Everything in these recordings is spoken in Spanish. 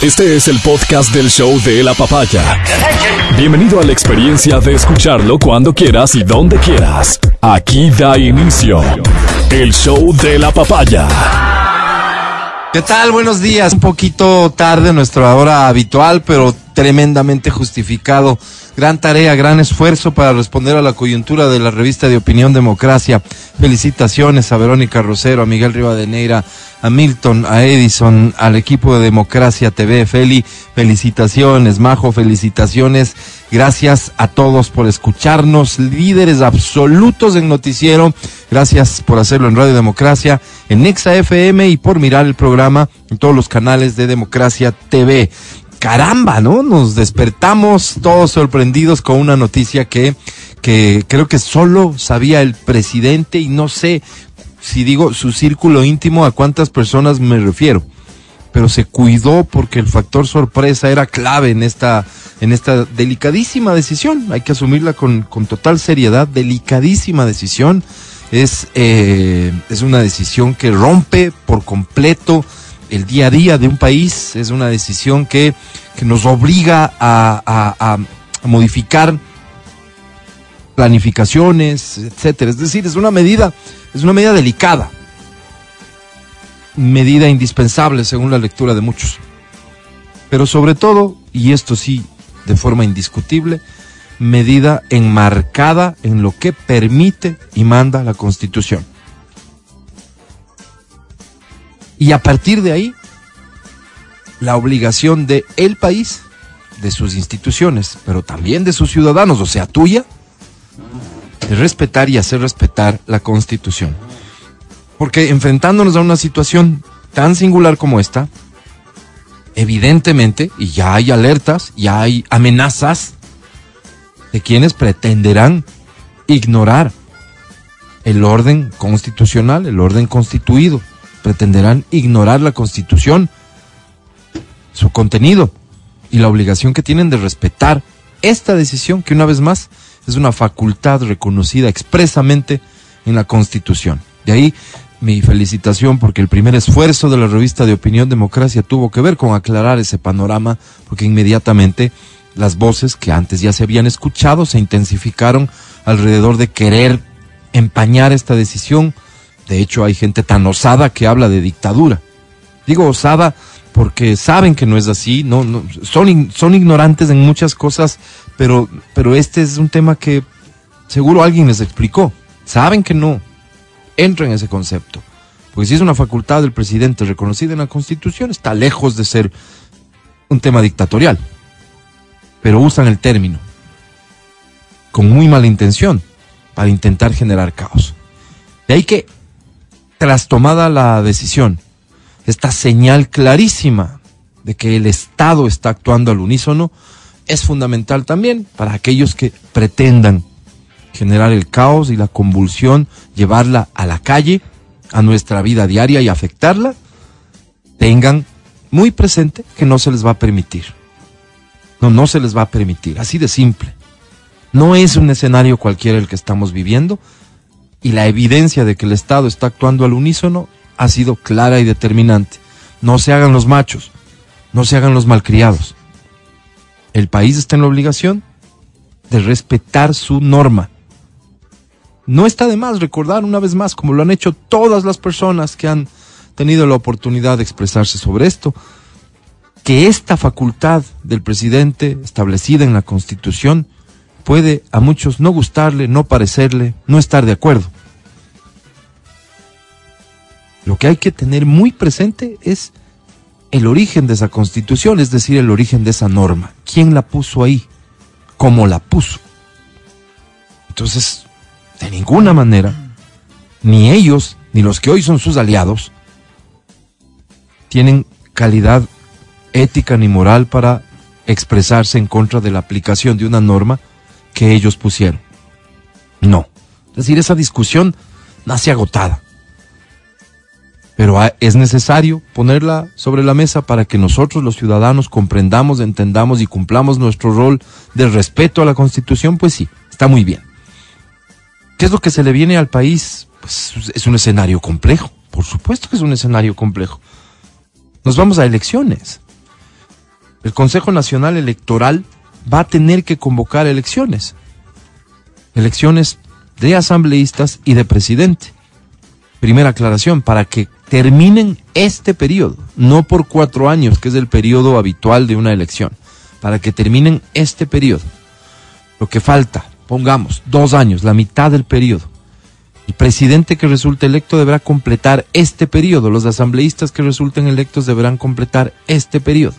Este es el podcast del show de la papaya. Bienvenido a la experiencia de escucharlo cuando quieras y donde quieras. Aquí da inicio el show de la papaya. ¿Qué tal? Buenos días. Un poquito tarde, nuestra hora habitual, pero tremendamente justificado. Gran tarea, gran esfuerzo para responder a la coyuntura de la revista de Opinión Democracia. Felicitaciones a Verónica Rosero, a Miguel Rivadeneira, a Milton, a Edison, al equipo de Democracia TV. Feli, felicitaciones. Majo, felicitaciones. Gracias a todos por escucharnos, líderes absolutos en noticiero. Gracias por hacerlo en Radio Democracia, en Nexa FM y por mirar el programa en todos los canales de Democracia TV caramba, ¿no? Nos despertamos todos sorprendidos con una noticia que, que creo que solo sabía el presidente y no sé si digo su círculo íntimo a cuántas personas me refiero. Pero se cuidó porque el factor sorpresa era clave en esta, en esta delicadísima decisión. Hay que asumirla con, con total seriedad. Delicadísima decisión. Es, eh, es una decisión que rompe por completo el día a día de un país, es una decisión que, que nos obliga a, a, a, modificar planificaciones, etcétera. Es decir, es una medida, es una medida delicada, medida indispensable según la lectura de muchos. Pero sobre todo, y esto sí, de forma indiscutible, medida enmarcada en lo que permite y manda la Constitución. Y a partir de ahí, la obligación de el país, de sus instituciones, pero también de sus ciudadanos, o sea, tuya, respetar y hacer respetar la Constitución. Porque enfrentándonos a una situación tan singular como esta, evidentemente, y ya hay alertas, ya hay amenazas de quienes pretenderán ignorar el orden constitucional, el orden constituido pretenderán ignorar la Constitución, su contenido y la obligación que tienen de respetar esta decisión que una vez más es una facultad reconocida expresamente en la Constitución. De ahí mi felicitación porque el primer esfuerzo de la revista de Opinión Democracia tuvo que ver con aclarar ese panorama, porque inmediatamente las voces que antes ya se habían escuchado se intensificaron alrededor de querer empañar esta decisión, de hecho, hay gente tan osada que habla de dictadura. Digo osada porque saben que no es así, no, son, son ignorantes en muchas cosas, pero, pero este es un tema que seguro alguien les explicó. Saben que no entra en ese concepto. Porque si es una facultad del presidente reconocida en la Constitución, está lejos de ser un tema dictatorial. Pero usan el término con muy mala intención para intentar generar caos. De ahí que tras tomada la decisión, esta señal clarísima de que el Estado está actuando al unísono es fundamental también para aquellos que pretendan generar el caos y la convulsión, llevarla a la calle, a nuestra vida diaria y afectarla, tengan muy presente que no se les va a permitir. No, no se les va a permitir, así de simple. No es un escenario cualquiera el que estamos viviendo, y la evidencia de que el Estado está actuando al unísono ha sido clara y determinante. No se hagan los machos, no se hagan los malcriados. El país está en la obligación de respetar su norma. No está de más recordar una vez más, como lo han hecho todas las personas que han tenido la oportunidad de expresarse sobre esto, que esta facultad del presidente establecida en la Constitución puede a muchos no gustarle, no parecerle, no estar de acuerdo. Lo que hay que tener muy presente es el origen de esa constitución, es decir, el origen de esa norma. ¿Quién la puso ahí? ¿Cómo la puso? Entonces, de ninguna manera, ni ellos, ni los que hoy son sus aliados, tienen calidad ética ni moral para expresarse en contra de la aplicación de una norma que ellos pusieron. No. Es decir, esa discusión nace agotada. Pero es necesario ponerla sobre la mesa para que nosotros los ciudadanos comprendamos, entendamos y cumplamos nuestro rol de respeto a la Constitución, pues sí, está muy bien. ¿Qué es lo que se le viene al país? Pues es un escenario complejo. Por supuesto que es un escenario complejo. Nos vamos a elecciones. el Consejo Nacional Electoral va a tener que convocar elecciones. Elecciones de asambleístas y de presidente. Primera aclaración, para que terminen este periodo, no por cuatro años, que es el periodo habitual de una elección, para que terminen este periodo. Lo que falta, pongamos, dos años, la mitad del periodo. El presidente que resulte electo deberá completar este periodo, los asambleístas que resulten electos deberán completar este periodo.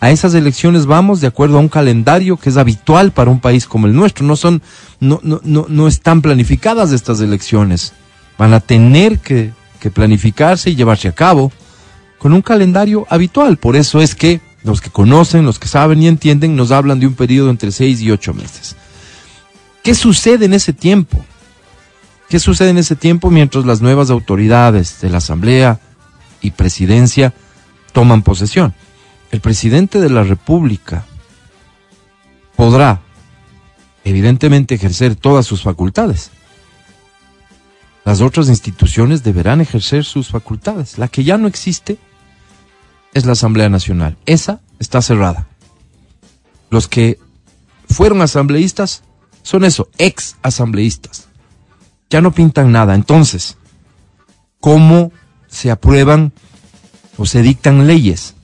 A esas elecciones vamos de acuerdo a un calendario que es habitual para un país como el nuestro. No son, no, no, no, no están planificadas estas elecciones. Van a tener que que planificarse y llevarse a cabo con un calendario habitual. Por eso es que los que conocen, los que saben y entienden, nos hablan de un periodo entre seis y ocho meses. ¿Qué sucede en ese tiempo? ¿Qué sucede en ese tiempo mientras las nuevas autoridades de la Asamblea y Presidencia toman posesión? El presidente de la República podrá, evidentemente, ejercer todas sus facultades las otras instituciones deberán ejercer sus facultades. La que ya no existe es la Asamblea Nacional. Esa está cerrada. Los que fueron asambleístas son eso, ex asambleístas. Ya no pintan nada. Entonces, ¿cómo se aprueban o se dictan leyes?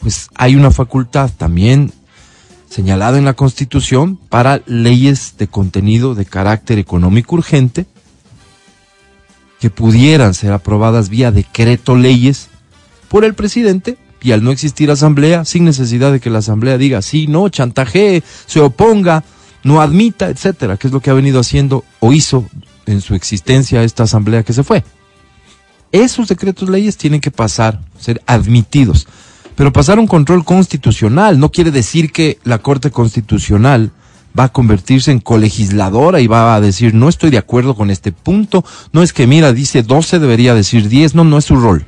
Pues hay una facultad también señalada en la Constitución para leyes de contenido de carácter económico urgente que pudieran ser aprobadas vía decreto leyes por el presidente y al no existir asamblea, sin necesidad de que la asamblea diga sí, no, chantajee, se oponga, no admita, etcétera, que es lo que ha venido haciendo o hizo en su existencia esta asamblea que se fue. Esos decretos leyes tienen que pasar, ser admitidos. Pero pasar un control constitucional no quiere decir que la Corte Constitucional va a convertirse en colegisladora y va a decir, no estoy de acuerdo con este punto, no es que mira, dice 12, debería decir 10, no, no es su rol.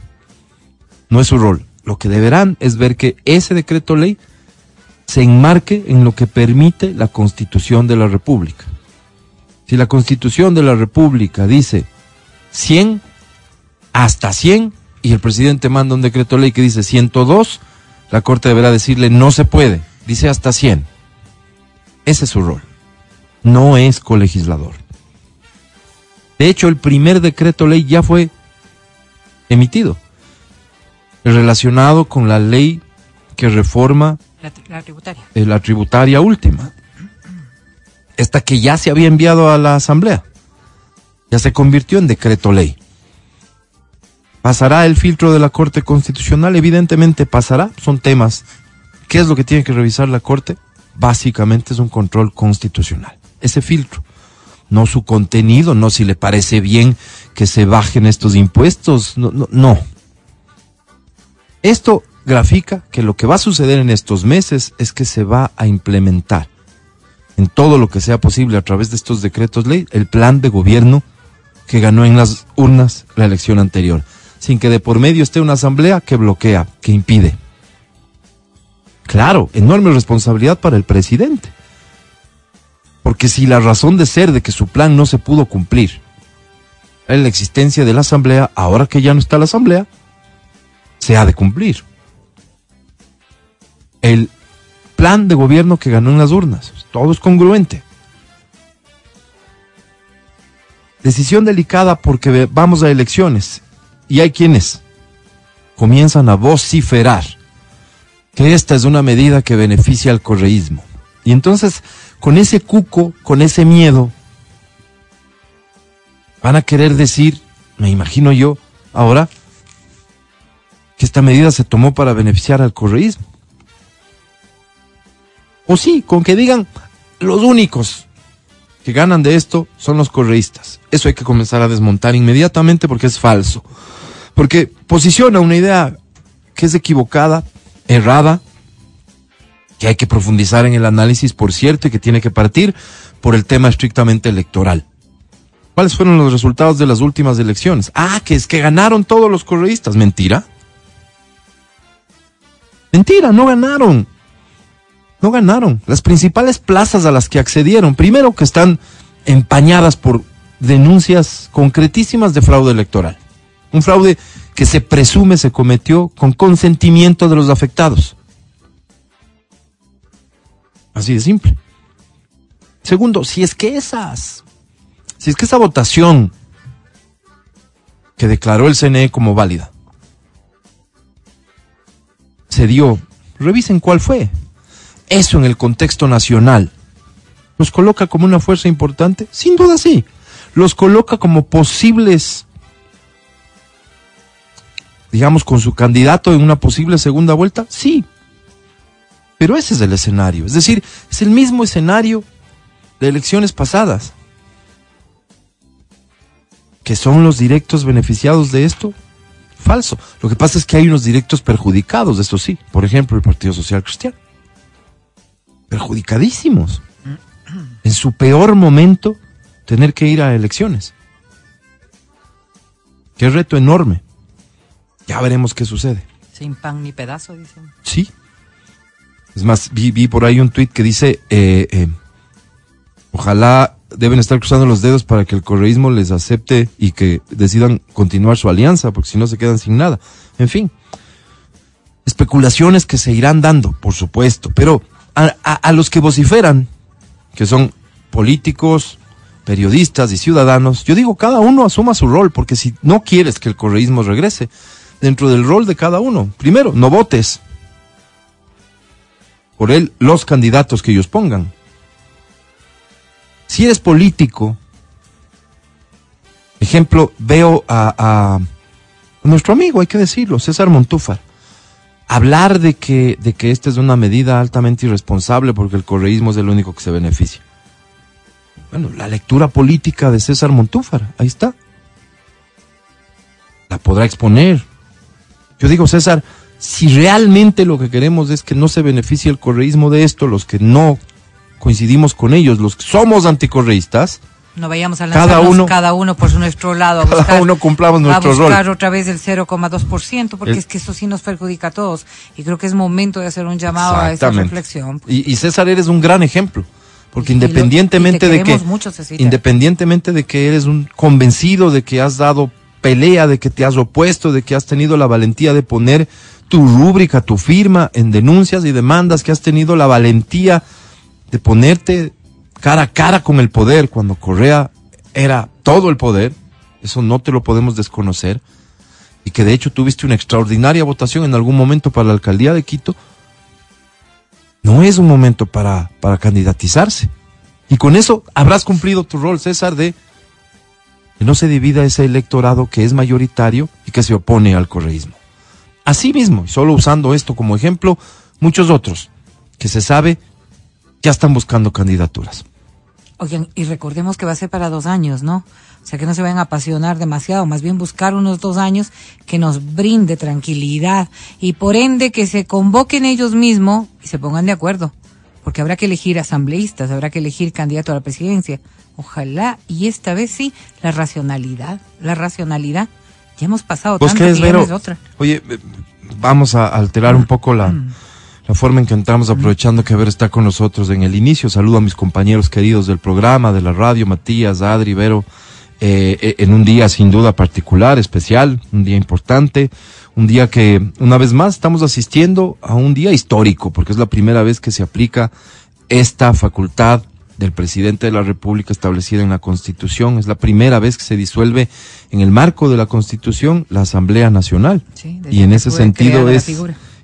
No es su rol. Lo que deberán es ver que ese decreto ley se enmarque en lo que permite la Constitución de la República. Si la Constitución de la República dice 100, hasta 100, y el presidente manda un decreto ley que dice 102, la Corte deberá decirle no se puede, dice hasta 100. Ese es su rol. No es colegislador. De hecho, el primer decreto ley ya fue emitido, relacionado con la ley que reforma la, tributaria. Eh, la tributaria última. Esta que ya se había enviado a la Asamblea. Ya se convirtió en decreto ley. ¿Pasará el filtro de la Corte Constitucional? Evidentemente pasará. Son temas. ¿Qué es lo que tiene que revisar la Corte? Básicamente es un control constitucional. Ese filtro, no su contenido, no si le parece bien que se bajen estos impuestos, no, no, no. Esto grafica que lo que va a suceder en estos meses es que se va a implementar en todo lo que sea posible a través de estos decretos ley el plan de gobierno que ganó en las urnas la elección anterior, sin que de por medio esté una asamblea que bloquea, que impide. Claro, enorme responsabilidad para el presidente. Porque si la razón de ser de que su plan no se pudo cumplir era la existencia de la asamblea, ahora que ya no está la asamblea, se ha de cumplir. El plan de gobierno que ganó en las urnas, todo es congruente. Decisión delicada porque vamos a elecciones y hay quienes comienzan a vociferar que esta es una medida que beneficia al correísmo. Y entonces, con ese cuco, con ese miedo, van a querer decir, me imagino yo, ahora, que esta medida se tomó para beneficiar al correísmo. O sí, con que digan, los únicos que ganan de esto son los correístas. Eso hay que comenzar a desmontar inmediatamente porque es falso. Porque posiciona una idea que es equivocada errada, que hay que profundizar en el análisis, por cierto, y que tiene que partir por el tema estrictamente electoral. ¿Cuáles fueron los resultados de las últimas elecciones? Ah, que es que ganaron todos los correístas. Mentira. Mentira, no ganaron. No ganaron. Las principales plazas a las que accedieron, primero que están empañadas por denuncias concretísimas de fraude electoral. Un fraude que se presume se cometió con consentimiento de los afectados. Así de simple. Segundo, si es que esas, si es que esa votación que declaró el CNE como válida se dio, revisen cuál fue. Eso en el contexto nacional los coloca como una fuerza importante, sin duda sí. Los coloca como posibles digamos, con su candidato en una posible segunda vuelta? Sí. Pero ese es el escenario. Es decir, es el mismo escenario de elecciones pasadas. ¿Que son los directos beneficiados de esto? Falso. Lo que pasa es que hay unos directos perjudicados, eso sí. Por ejemplo, el Partido Social Cristiano. Perjudicadísimos. En su peor momento, tener que ir a elecciones. Qué reto enorme. Ya veremos qué sucede. Sin pan ni pedazo, dicen. Sí. Es más, vi, vi por ahí un tuit que dice, eh, eh, ojalá deben estar cruzando los dedos para que el correísmo les acepte y que decidan continuar su alianza, porque si no se quedan sin nada. En fin, especulaciones que se irán dando, por supuesto, pero a, a, a los que vociferan, que son políticos, periodistas y ciudadanos, yo digo, cada uno asuma su rol, porque si no quieres que el correísmo regrese, dentro del rol de cada uno. Primero, no votes por él los candidatos que ellos pongan. Si eres político, ejemplo, veo a, nuestro amigo, hay que decirlo, César Montúfar, hablar de que, de que esta es una medida altamente irresponsable porque el correísmo es el único que se beneficia. Bueno, la lectura política de César Montúfar, ahí está. La podrá exponer, yo digo, César, si realmente lo que queremos es que no se beneficie el correísmo de esto, los que no coincidimos con ellos, los que somos anticorreístas, no vayamos a cada uno, cada uno por nuestro lado a buscar, cada uno cumplamos nuestro a buscar rol. otra vez el 0,2%, porque el, es que eso sí nos perjudica a todos. Y creo que es momento de hacer un llamado a esa reflexión. Y, y, César, eres un gran ejemplo. Porque independientemente lo, de que mucho, independientemente de que eres un convencido de que has dado pelea, de que te has opuesto, de que has tenido la valentía de poner tu rúbrica, tu firma en denuncias y demandas, que has tenido la valentía de ponerte cara a cara con el poder cuando Correa era todo el poder, eso no te lo podemos desconocer, y que de hecho tuviste una extraordinaria votación en algún momento para la alcaldía de Quito, no es un momento para, para candidatizarse. Y con eso habrás cumplido tu rol, César, de que no se divida ese electorado que es mayoritario y que se opone al correísmo. Asimismo, y solo usando esto como ejemplo, muchos otros que se sabe ya están buscando candidaturas. Oigan, y recordemos que va a ser para dos años, ¿no? O sea, que no se vayan a apasionar demasiado, más bien buscar unos dos años que nos brinde tranquilidad y por ende que se convoquen ellos mismos y se pongan de acuerdo, porque habrá que elegir asambleístas, habrá que elegir candidato a la presidencia. Ojalá, y esta vez sí, la racionalidad, la racionalidad. Ya hemos pasado ¿Vos tanto crees, Vero? otra. Oye, eh, vamos a alterar un poco la, Mm. la forma en que entramos, aprovechando que Ver está con nosotros en el inicio. Saludo a mis compañeros queridos del programa, de la radio, Matías, Adri, Vero, eh, eh, en un día sin duda particular, especial, un día importante, un día que una vez más estamos asistiendo a un día histórico, porque es la primera vez que se aplica esta facultad del presidente de la República establecida en la Constitución. Es la primera vez que se disuelve en el marco de la Constitución la Asamblea Nacional. Sí, y en ese sentido es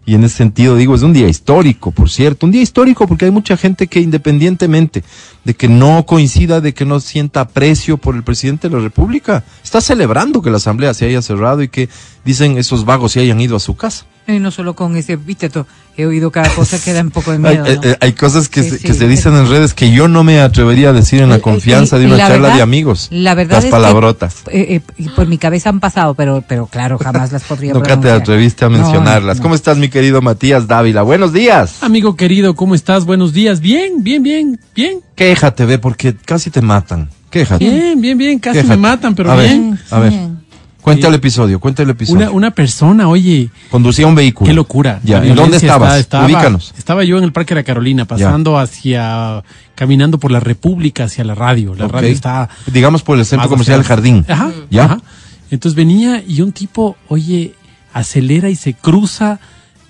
y en ese sentido digo es un día histórico, por cierto, un día histórico porque hay mucha gente que independientemente de que no coincida, de que no sienta aprecio por el presidente de la República, está celebrando que la Asamblea se haya cerrado y que dicen esos vagos se hayan ido a su casa. Y no solo con ese epíteto, he oído cada cosa que da un poco de Hay, miedo. eh, ¿no? eh, hay cosas que, Sí, se, sí. que se dicen en redes que yo no me atrevería a decir en la Eh, confianza y- de una la charla verdad- de amigos. La verdad Las es palabrotas. que eh, eh, por mi cabeza han pasado, pero, pero claro, jamás las podría Nunca te atreviste a mencionarlas. no. ¿Cómo estás, mi querido Matías Dávila? Buenos días. Amigo querido, ¿cómo estás? Buenos días. Bien, bien, bien, bien. Quéjate, ve, porque casi te matan. Quéjate. Bien, bien, bien. Casi Quéjate. me matan, pero A ver. bien. A ver. Cuenta el episodio, cuenta el episodio. Una, una persona, oye, Conducía un vehículo. qué locura. Ya, ¿en dónde estabas? estaba, Ubícanos. Estaba yo en el Parque de la Carolina, pasando hacia, caminando por la República hacia la radio. La radio está Digamos por el centro comercial hacia- Jardín. Ajá, ¿Ya? ajá. Entonces venía y un tipo, oye, acelera y se cruza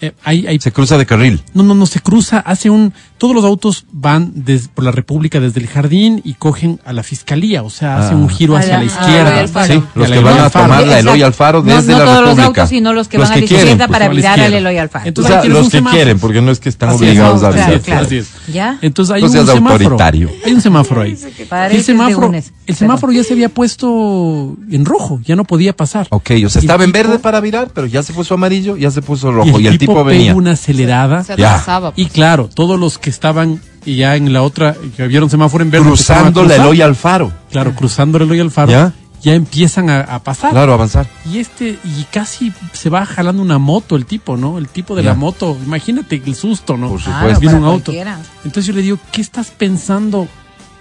eh, hay, hay Se cruza de carril. no, no, no, se cruza, hace un... Todos los autos van des- por la República desde el jardín y cogen a la fiscalía, o sea, hace Ah. un giro A hacia la- izquierda. Sí, los que van a Alfaro. tomar la. Eloy Alfaro No- desde no la todos los República. autos, sino los que Los van a la quieren, izquierda pues, para virar a izquierda. Eloy Alfaro. O Entonces, sea, los que quieren, porque no es que están Así obligados no, a claro. Así es. ¿Ya? Entonces hay No un semáforo. Hay un semáforo ahí. El semáforo, el semáforo ya se había puesto en rojo, ya no podía pasar. Ok, o sea, estaba en verde para virar, pero ya se puso amarillo, ya se puso rojo. Y el, tipo, venía. una acelerada. Se atrasaba. Y claro, todos los que estaban ya en la otra, que vieron semáforo en verde. a Cruzando la cruzar. Eloy Alfaro. Claro, cruzando el Eloy Alfaro. Ya. Ya empiezan a, a pasar. Claro, avanzar. Y este, y casi se va jalando una moto el tipo, ¿no? El tipo de Ya. la moto. Imagínate el susto, ¿no? Por Claro, supuesto. Viene un auto. cualquiera. Entonces yo le digo, ¿qué estás pensando?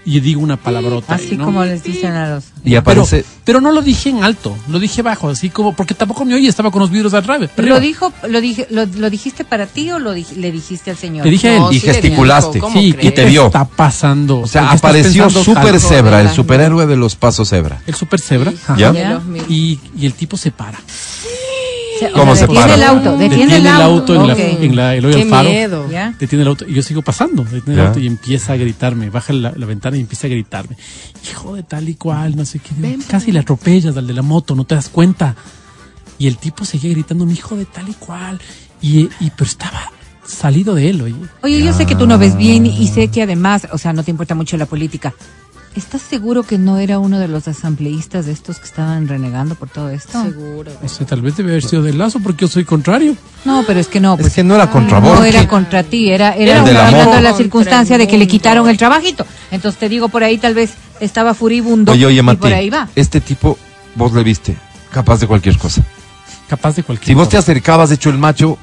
Y digo una palabrota. Así ¿no? como les dicen a los... Y Pero, aparece. pero no lo dije en alto, lo dije bajo, así como, porque tampoco me oye, estaba con los vidrios al revés. ¿Lo dijo, lo, dije, lo, lo dijiste para ti o lo dij- le dijiste al señor? Le dije a él. No, y sí gesticulaste. dijo, ¿cómo Sí, crees? y te vio. ¿Qué está pasando? O sea, ¿Por qué estás apareció Super? Zebra, el superhéroe de los pasos Zebra. El super cebra. ajá. ¿Ya? Y, y el tipo se para. Se- o ¿Cómo sea, se detiene para? el auto, detiene, Detiene el el auto. auto en la, en la Eloy Qué Alfaro. miedo. ¿Ya? Detiene el auto y yo sigo pasando. Detiene Ya. el auto y empieza a gritarme. Baja la, la ventana y empieza a gritarme. Hijo de tal y cual, no sé qué. Digo, Casi le atropellas al de la moto, no te das cuenta. Y el tipo seguía gritando, mi hijo de tal y cual. Y, y pero estaba salido de él, oye. Oye, yo sé que tú no ves bien y sé que además, o sea, no te importa mucho la política. ¿Estás seguro que no era uno de los asambleístas de estos que estaban renegando por todo esto? Seguro. No sé, tal vez debe haber sido de lazo porque yo soy contrario. No, pero es que no. Pues, Es que no era contra no Borges. era contra ti, era, era la hablando moto. de la Contra circunstancia de que le quitaron el trabajito. Entonces te digo, por ahí tal vez estaba furibundo Oye, oye, y Mati. por ahí va. Este tipo, vos le viste, capaz de cualquier cosa. Capaz de cualquier Si vos te cosa. acercabas, hecho el macho,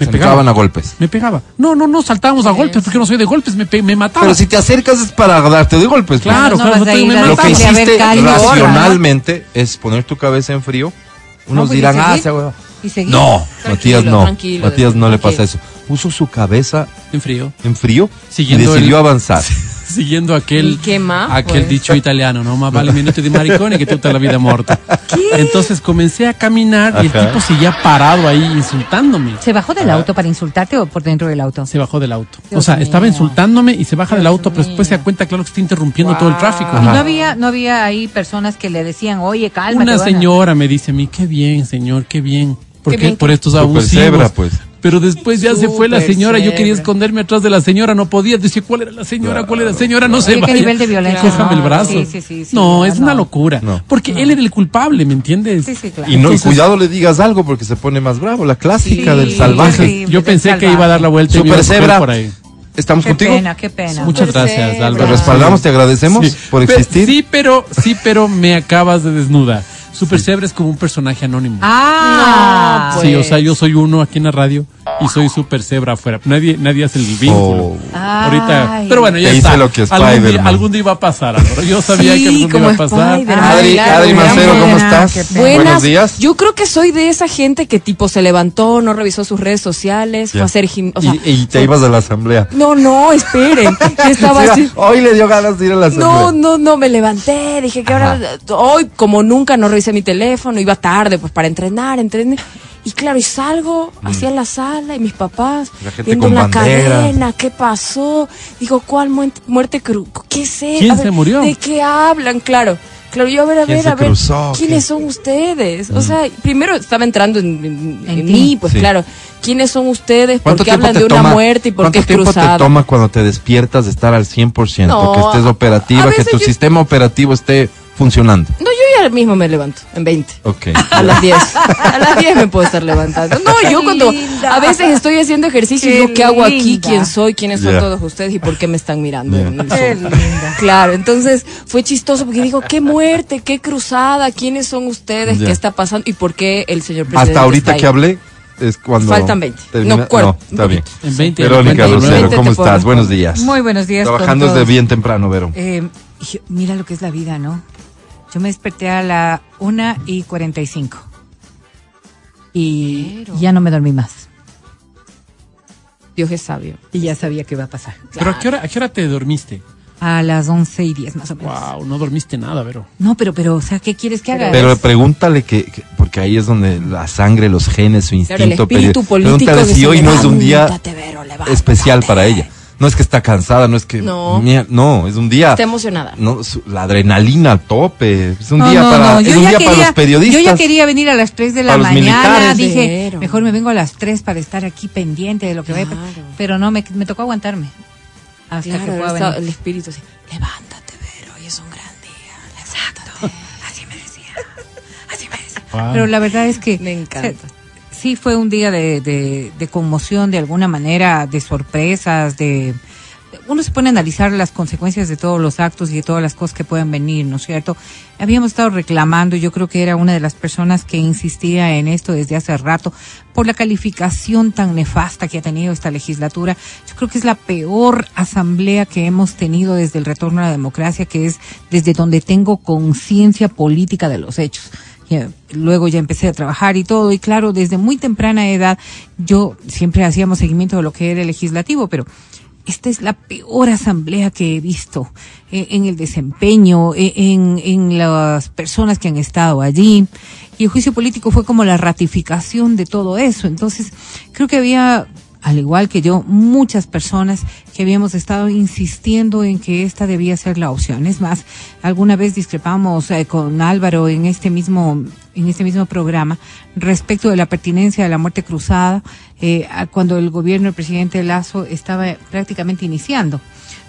Me se pegaba. entraban a golpes. Me pegaba. No, no, no, saltábamos a golpes porque no soy de golpes, me, pe- me mataba. Pero si te acercas es para darte de golpes. Claro, No claro, vas no a te- ir me a Lo que Dale, a ver, hiciste Cali, racionalmente es poner tu cabeza en frío. Unos No, pues, y dirán, ah, seguir. se hueva". Y seguir. No, Tranquilo, Matías no. tranquilo, Matías no le pasa tranquilo. eso. Puso su cabeza En frío. en frío Siguiendo y decidió el- avanzar. Siguiendo aquel, ¿Y qué más, aquel pues? dicho italiano, no más vale minuto de maricone que toda la vida muerta. Entonces comencé a caminar y el tipo seguía parado ahí insultándome. ¿Se bajó del auto para insultarte o por dentro del auto? Se bajó del auto. Dios o sea, estaba insultándome y se baja del auto, pero después se da cuenta, claro, que está interrumpiendo todo el tráfico. Y no había, no había ahí personas que le decían, oye, calma. Una señora me dice a mí, qué bien, señor, qué bien. ¿Por Qué qué? bien Por estos abusivos. cebra, pues. Pero después ya se fue la señora, yo quería esconderme atrás de la señora, no podía decir cuál era la señora, cuál era la señora, no sé. Qué nivel de violencia, Cójame ¿no? el brazo. Sí, sí, sí, sí, no, no, es una locura. No. Porque él era el culpable, ¿me entiendes? Sí, sí, claro. Y no, Entonces- cuidado le digas algo porque se pone más bravo, la clásica Sí, del salvaje. sí. Yo pensé que iba a dar la vuelta y me iba Super cebra, por ahí. ¿estamos Qué contigo? pena, qué pena. Muchas Super gracias. Álvaro. Te respaldamos, te agradecemos Sí. por existir. Sí, pero, sí, pero me acabas de desnudar. Super Cebra es como un personaje anónimo. Ah, No, Sí, pues. o sea, yo soy uno aquí en la radio y soy super cebra afuera. Nadie, nadie hace el vínculo. Oh. Ahorita, Ay. pero bueno, ya Te hice está. lo que algún, día, algún día iba a pasar, Álvaro. Yo sabía Sí, que algún día iba a pasar. Adri, Claro, Adri claro. Mancero, ¿cómo estás? Buenas. Buenos días. Yo creo que soy de esa gente que tipo se levantó, no revisó sus redes sociales, fue a hacer gim- o sea, y, y te ibas a la asamblea. No, no, esperen. Yo estaba Sí, así. Hoy le dio ganas de ir a la asamblea. No, no, no, me levanté, dije que ahora, hoy como nunca no revisé mi teléfono, iba tarde pues para entrenar, entrené. Y claro, y salgo hacia la sala y mis papás Mm. La gente viendo con una bandera. cadena, ¿qué pasó? Digo, ¿cuál muerte, muerte cru ¿Qué sé? ¿Quién A se ver, murió? ¿De qué hablan? Claro. Claro, yo a ver, a ¿Quién ver, a ver, cruzó? ¿quiénes ¿Qué? son ustedes? O sea, primero estaba entrando en, en- En en ti. mí, pues Sí. claro, ¿quiénes son ustedes? ¿Por ¿Cuánto qué tiempo hablan de una toma- muerte y por qué ¿Cuánto es tiempo cruzada? te toma cuando te despiertas de estar al 100%? No, que estés operativa, que tu yo- sistema operativo esté funcionando. No, yo ya mismo me levanto, en 20. Ok. A las 10. A las 10 me puedo estar levantando. No, yo cuando linda. a veces estoy haciendo ejercicio y Qué digo, ¿qué hago aquí? linda. ¿Quién soy? ¿Quiénes son todos ustedes? ¿Y por qué me están mirando? Qué linda. Claro, entonces fue chistoso porque digo, ¿qué muerte? ¿Qué cruzada? ¿Quiénes son ustedes? ¿Qué está pasando? ¿Y por qué el señor presidente Hasta ahorita está ahí? que hablé es cuando... Faltan 20. termina- No, cuarto. está bien. En 20 Verónica en 20, Rosero, 20 ¿cómo estás? Buenos días. Muy buenos días. Trabajando desde bien temprano, Vero. Eh, mira lo que es la vida, ¿no? Yo me desperté a la 1 y 45. Y Pero- ya no me dormí más. Dios es sabio. Y ya sabía que iba a pasar. Pero ¿a qué, hora, ¿a qué hora te dormiste? A las 11 y 10 más o menos. Wow, no dormiste nada, Vero. No, pero, pero, o sea, ¿qué quieres que haga? Pero pregúntale que, que- por porque ahí es donde la sangre, los genes, su Claro, el instinto. espíritu político Pregúntale si hoy no es un día "Levántate, Vero, levántate". especial para ella. No es que está cansada, no es que... No. Mía- no, es un día... Está emocionada. No, su- la adrenalina al tope. Es un No, día, no, para, no, es un día para los periodistas. Yo ya quería venir a las 3 de la mañana. militares. Dije, Pero. mejor me vengo a las 3 para estar aquí pendiente de lo que vaya. Claro. Pero no, me, me tocó aguantarme. Hasta Claro, que pueda venir. el espíritu así. Levántate, Vero, hoy es un gran día. Levántate. Así me decía. Así me decía. Wow. Pero la verdad es que. Me encanta. Sí, fue un día de, de, de conmoción, de alguna manera, de sorpresas, de. Uno se pone a analizar las consecuencias de todos los actos y de todas las cosas que pueden venir, ¿no es cierto? Habíamos estado reclamando, yo creo que era una de las personas que insistía en esto desde hace rato, por la calificación tan nefasta que ha tenido esta legislatura. Yo creo que es la peor asamblea que hemos tenido desde el retorno a la democracia, que es desde donde tengo conciencia política de los hechos. Luego ya empecé a trabajar y todo, y claro, desde muy temprana edad yo siempre hacíamos seguimiento de lo que era el legislativo, pero esta es la peor asamblea que he visto eh, en el desempeño, eh, en, en las personas que han estado allí. Y el juicio político fue como la ratificación de todo eso. Entonces, creo que había, al igual que yo, muchas personas que habíamos estado insistiendo en que esta debía ser la opción. Es más, alguna vez discrepamos eh, con Álvaro en este mismo en este mismo programa respecto de la pertinencia de la muerte cruzada eh, cuando el gobierno del presidente Lazo estaba prácticamente iniciando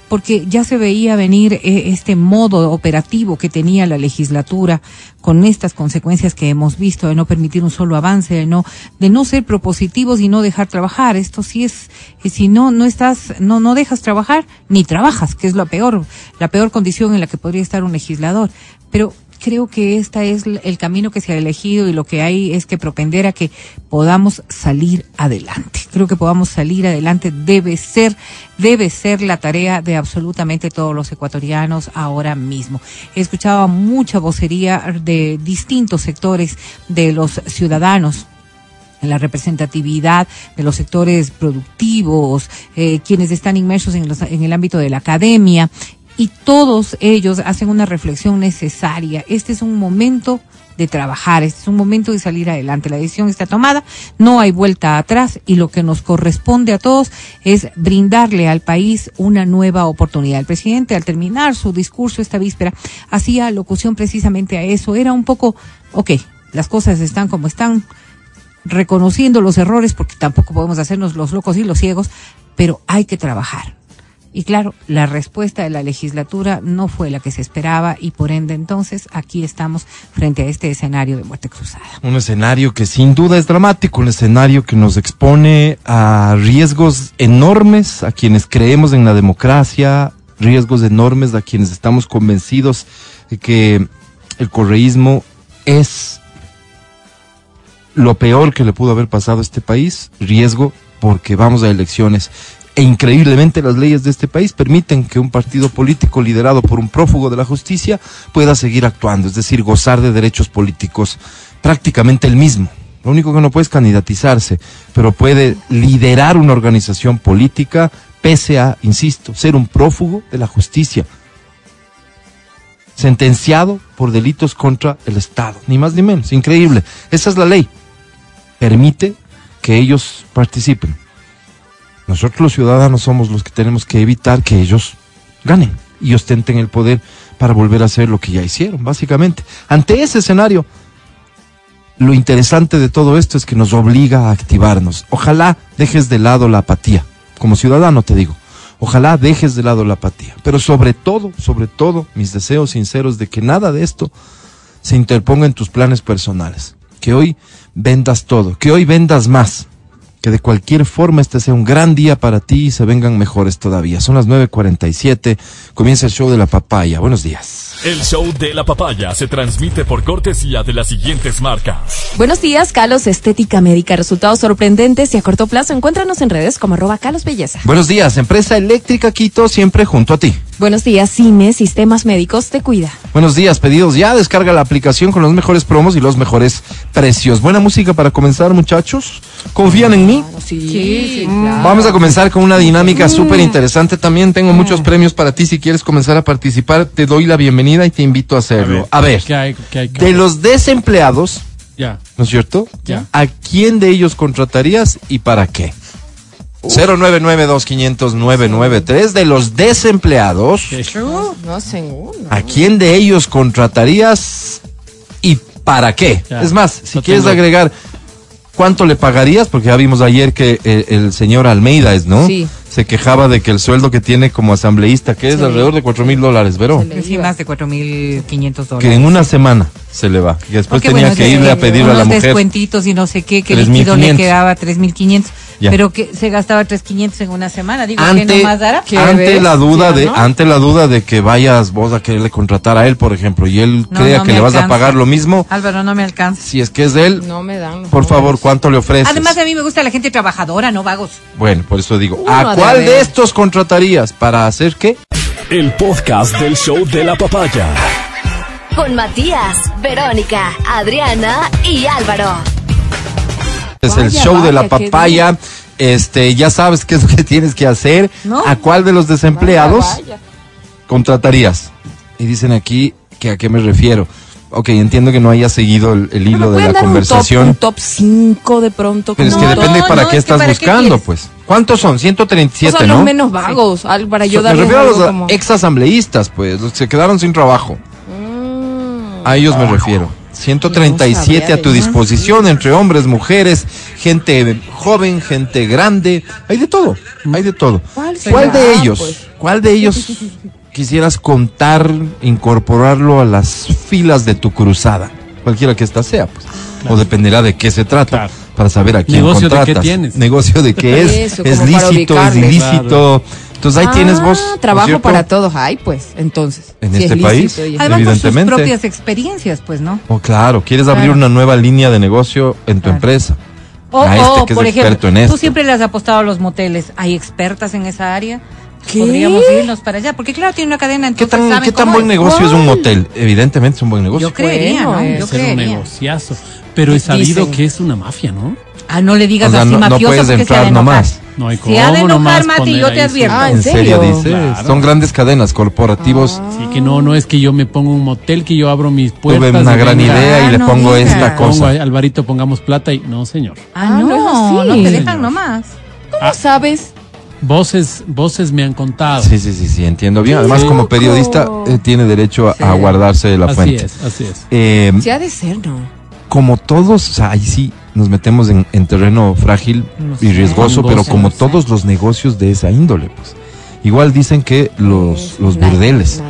porque ya se veía venir eh, este modo operativo que tenía la legislatura con estas consecuencias que hemos visto de no permitir un solo avance, de no de no ser propositivos y no dejar trabajar. Esto sí es eh, si no no estás no no dejas trabajar ni trabajas, que es la peor la peor condición en la que podría estar un legislador. Pero creo que este es el camino que se ha elegido y lo que hay es que propender a que podamos salir adelante. Creo que podamos salir adelante debe ser, debe ser la tarea de absolutamente todos los ecuatorianos ahora mismo. He escuchado mucha vocería de distintos sectores de los ciudadanos en la representatividad de los sectores productivos, eh, quienes están inmersos en, los- en el ámbito de la academia, y todos ellos hacen una reflexión necesaria. Este es un momento de trabajar, este es un momento de salir adelante. La decisión está tomada, no hay vuelta atrás y lo que nos corresponde a todos es brindarle al país una nueva oportunidad. El presidente, al terminar su discurso esta víspera, hacía alocución precisamente a eso. Era un poco, ok, las cosas están como están, reconociendo los errores, porque tampoco podemos hacernos los locos y los ciegos, pero hay que trabajar. Y claro, la respuesta de la legislatura no fue la que se esperaba y por ende entonces aquí estamos frente a este escenario de muerte cruzada. Un escenario que sin duda es dramático, un escenario que nos expone a riesgos enormes a quienes creemos en la democracia, riesgos enormes a quienes estamos convencidos de que el correísmo es lo peor que le pudo haber pasado a este país, riesgo porque vamos a elecciones. E increíblemente las leyes de este país permiten que un partido político liderado por un prófugo de la justicia pueda seguir actuando, es decir, gozar de derechos políticos prácticamente el mismo. Lo único que no puede es candidatizarse, pero puede liderar una organización política pese a, insisto, ser un prófugo de la justicia, sentenciado por delitos contra el Estado, ni más ni menos, increíble. Esa es la ley. Permite que ellos participen. Nosotros los ciudadanos somos los que tenemos que evitar que ellos ganen y ostenten el poder para volver a hacer lo que ya hicieron, básicamente. Ante ese escenario, lo interesante de todo esto es que nos obliga a activarnos. Ojalá dejes de lado la apatía, como ciudadano te digo. Ojalá dejes de lado la apatía. Pero sobre todo, sobre todo, mis deseos sinceros de que nada de esto se interponga en tus planes personales. Que hoy vendas todo, que hoy vendas más. Que de cualquier forma este sea un gran día para ti y se vengan mejores todavía. Son las 9.47, comienza el show de la papaya. Buenos días. El show de la papaya se transmite por cortesía de las siguientes marcas. Buenos días, Calos Estética Médica. Resultados sorprendentes y a corto plazo. Encuéntranos en redes como arroba Calos Belleza. Buenos días, empresa eléctrica Quito, siempre junto a ti. Buenos días, CIME, Sistemas Médicos, te cuida. Buenos días, pedidos ya, descarga la aplicación con los mejores promos y los mejores precios. Buena música para comenzar, muchachos. ¿Confían en mí? Sí, Vamos a comenzar con una dinámica súper interesante. También tengo muchos premios para ti. Si quieres comenzar a participar, te doy la bienvenida y te invito a hacerlo. A ver, ¿Qué hay? ¿Qué hay? ¿Qué de hay? los desempleados, Ya. ¿no es cierto? Ya. ¿A quién de ellos contratarías y para qué? 0992500 de los desempleados, No sé uno. ¿a quién de ellos contratarías y para qué? Es más, si quieres tengo. agregar, ¿cuánto le pagarías? Porque ya vimos ayer que eh, el señor Almeida es, ¿no? Sí. Se quejaba de que el sueldo que tiene como asambleísta, que es alrededor de cuatro mil dólares, ¿verdad? Sí, más de 4.500 Que dólares. en una semana se le va. Y después Porque, tenía bueno, que irle a pedirle a la mujer. descuentitos y no sé qué, que 3.500. líquido le quedaba 3.500. Ya. Pero que se gastaba 3.500 en una semana. Digo, ¿qué ante, nomás dará? ¿Qué ante ves? la duda de ¿no? ante la duda de que vayas vos a quererle contratar a él por ejemplo y él No, crea no que le vas a pagar lo mismo Álvaro, no me alcanza. si es que es de él No me dan. por favor cuánto le ofreces Además, a mí me gusta la gente trabajadora, no vagos. bueno por eso digo Uno a de cuál de estos contratarías para hacer qué El podcast del show de la papaya. Con Matías, Verónica, Adriana y Álvaro. Es el Vaya, show de la papaya este ya sabes qué es lo que tienes que hacer ¿No? a cuál de los desempleados Vaya, contratarías y dicen aquí que a qué me refiero Ok, entiendo que no haya seguido el, el ¿Me hilo de la dar conversación. Un top 5 de pronto. Pero es que depende No, para qué es estás ¿para qué buscando, pues. ¿Cuántos son? 137, O sea, ¿no? los menos vagos, al- para yo So- me refiero a los como... ex asambleístas, pues, los que se quedaron sin trabajo. Mm. A ellos me refiero. 137 sabría a tu disposición entre hombres, mujeres, gente joven, gente grande, hay de todo, hay de todo. ¿Cuál ¿Cuál será, de ellos? pues? ¿Cuál de ellos quisieras contar, incorporarlo a las filas de tu cruzada? Cualquiera que ésta sea, pues. O dependerá de qué se trata. Claro. Para saber a quién Negocio de qué contratas. tienes. Negocio de qué es. Eso, es lícito, es ilícito. Entonces ahí tienes Ah, vos. ¿no es Trabajo para todos hay, pues, entonces. En si este es país. lícito Además, con sus propias experiencias, pues, ¿no? Oh, claro, quieres abrir una nueva línea de negocio en tu Claro. empresa. O, A este o, que es por ejemplo, en esto. tú siempre le has apostado a los moteles. ¿Hay expertas en esa área? ¿Qué? Podríamos irnos para allá. Porque, claro, tiene una cadena, ¿Qué entonces tan, saben qué tan cómo buen es. negocio es un motel? Evidentemente es un buen negocio. Yo creería, Bueno, ¿no? es Yo Ser un creería. negociazo. Pero he sabido Dicen. que es una mafia, ¿no? Ah, no le digas O sea, así no- no puedes porque se entrar ha de enojar. nomás. No hay Se ha de cómo enojar, Mati, yo te advierto. Ah, ¿En ¿en serio dices? Claro. Son grandes cadenas corporativos. Ah. Sí, que no, no es que yo me pongo un motel, que yo abro mis puertas. Tuve una gran idea y Ah, le pongo esta cosa. Alvarito, pongamos plata y no, señor. Ah, Ah, no, no es no, así. te dejan nomás. ¿Cómo sabes? Voces, voces me han contado. Sí, sí, sí, sí, entiendo bien. Además, como periodista, eh, tiene derecho a, a Sí. guardarse de la así fuente. es, así es. Eh, Sí ha de ser, ¿no? como todos, o sea, ahí sí nos metemos en, en terreno frágil No y sé. riesgoso, pero como no sé. todos los negocios de esa índole, pues. Igual dicen que los, los Night- burdeles.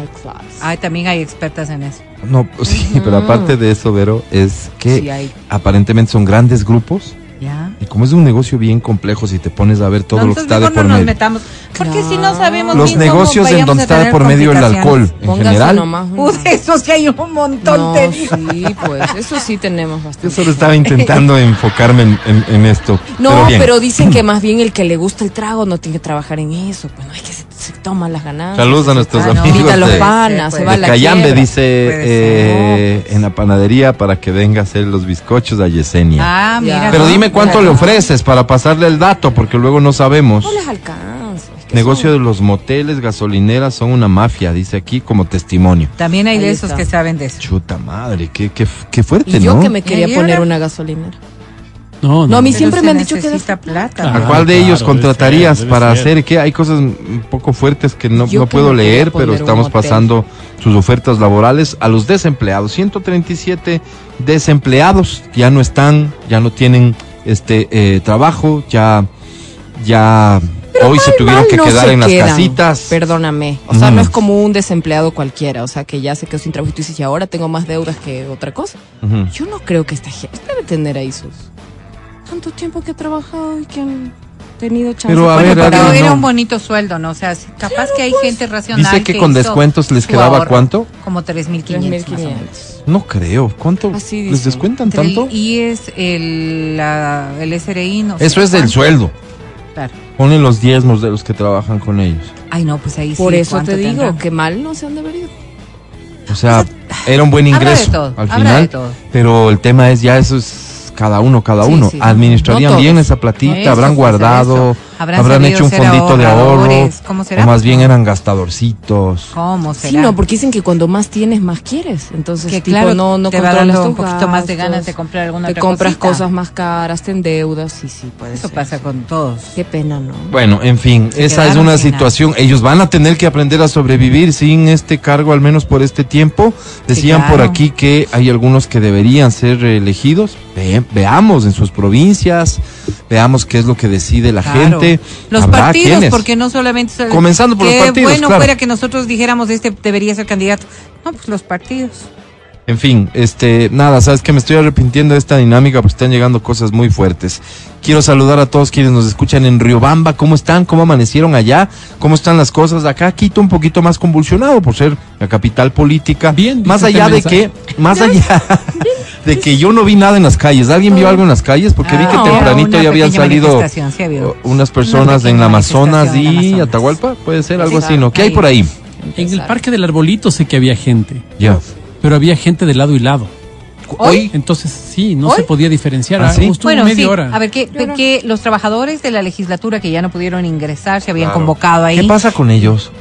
Ay, también hay expertas en eso. No, pues sí, pero aparte de eso, Vero, es que Sí hay. aparentemente son grandes grupos ¿Ya? y como es un negocio bien complejo, si te pones a ver todo No, lo que está de por no nos medio. metamos. Porque si no sabemos Los bien cómo negocios en donde está de por medio el alcohol, en Póngase general. nomás una- Uy, eso sí hay un montón, No, digo. sí, pues, eso sí tenemos bastante. Yo solo estaba intentando enfocarme en, en- en esto. No, bien. pero, dicen que más bien el que le gusta el trago no tiene que trabajar en eso, pues no es que se, se toman las ganancias. Saludos a nuestros Ah, no. amigos Invita a los de, panas, Sí, se va de la Cayambe, dice eh, en la panadería para que venga a hacer los bizcochos a Yesenia. Ah, mira. Pero ¿no? Cuánto le ofreces para pasarle el dato, porque luego no sabemos. No les alcanza. es que Negocio son- de los moteles, gasolineras son una mafia, dice aquí como testimonio. También hay Ahí de esos está. que saben de eso. Chuta madre, qué, qué, qué fuerte, Y yo ¿no? que me quería ¿Y poner una gasolinera. No, No, a mí siempre me han dicho que necesita plata. Claro. ¿A cuál de claro, ellos debe contratarías ser, debe para ser. hacer qué? Hay cosas un poco fuertes que no, no puedo leer, pero estamos pasando sus ofertas laborales a los desempleados. 137 desempleados ya no están, ya no tienen este eh, trabajo, ya ya hoy se tuvieron que no quedar en las quedan, Perdóname. Perdóname. O sea, no es como un desempleado cualquiera. O sea, que ya se quedó sin trabajo y tú dices, y ahora tengo más deudas que otra cosa. Yo no creo que esta gente debe tener ahí sus. Tanto tiempo que ha trabajado y que han tenido chance. Pero, a Bueno, ver, pero era no. un bonito sueldo, ¿no? O sea, capaz que hay gente racional. Dice que con hizo descuentos les quedaba ahorro. ¿cuánto? Como 3.500. más o menos. 3.500. No creo. ¿Cuánto Así les dice. descuentan Entre tanto? el IES, el, la- el SRI, no sé Eso es del sueldo. Claro. Ponen los diezmos de los que trabajan con ellos. Ay, no, pues ahí sí. Por eso ¿cuánto te digo tendrán? que mal no se han debido. O sea, era un buen Habrá de ingreso todo, al final. de todo. Pero el tema es ya eso es cada uno, cada Sí, uno. sí. Administrarían No bien esa platita, Eso, habrán guardado. Habrán ¿Habrán hecho un fondito de ahorro? ¿Cómo será? O más bien eran gastadorcitos. ¿Cómo Sí, será? no, porque dicen que cuando más tienes, más quieres. Entonces, Que tipo, claro, no, no te va controlas dando un poquito más de gastos, ganas de comprar alguna Te otra compras cosita. cosas más caras, te endeudas, sí, sí, puede Eso ser. pasa con todos. Qué pena, ¿no? Bueno, en fin, Se esa es una situación. Ellos van a tener que aprender a sobrevivir sin este cargo, al menos por este tiempo. Decían por claro. aquí que hay algunos que deberían ser elegidos. Ve- veamos en sus provincias, veamos qué es lo que decide la Claro. gente. Los Habrá partidos, quienes. porque no solamente. son- Comenzando por los partidos, bueno claro. fuera que nosotros dijéramos este debería ser candidato. No, pues los partidos. En fin, este, nada, sabes que me estoy arrepintiendo de esta dinámica porque están llegando cosas muy fuertes. Quiero saludar a todos quienes nos escuchan en Riobamba. ¿Cómo están? ¿Cómo amanecieron allá? ¿Cómo están las cosas? Acá Quito un poquito más convulsionado por ser la capital política. Bien, más allá de que, más allá de que yo no vi nada en las calles. ¿Alguien vio algo en las calles? Porque vi que Ah, tempranito una ya habían salido sí unas personas en la Amazonas y Amazonas. Atahualpa. Puede ser algo Sí, así, ¿no? ¿Qué hay por ahí? En el Parque del Arbolito sé que había gente, Ya. pero había gente de lado y lado. Hoy. Entonces sí, no ¿Hoy? se podía diferenciar. ¿Ah, sí? Bueno, media sí. hora. A ver, que, que los trabajadores de la legislatura que ya no pudieron ingresar se habían Claro. convocado ahí. ¿Qué pasa con ellos?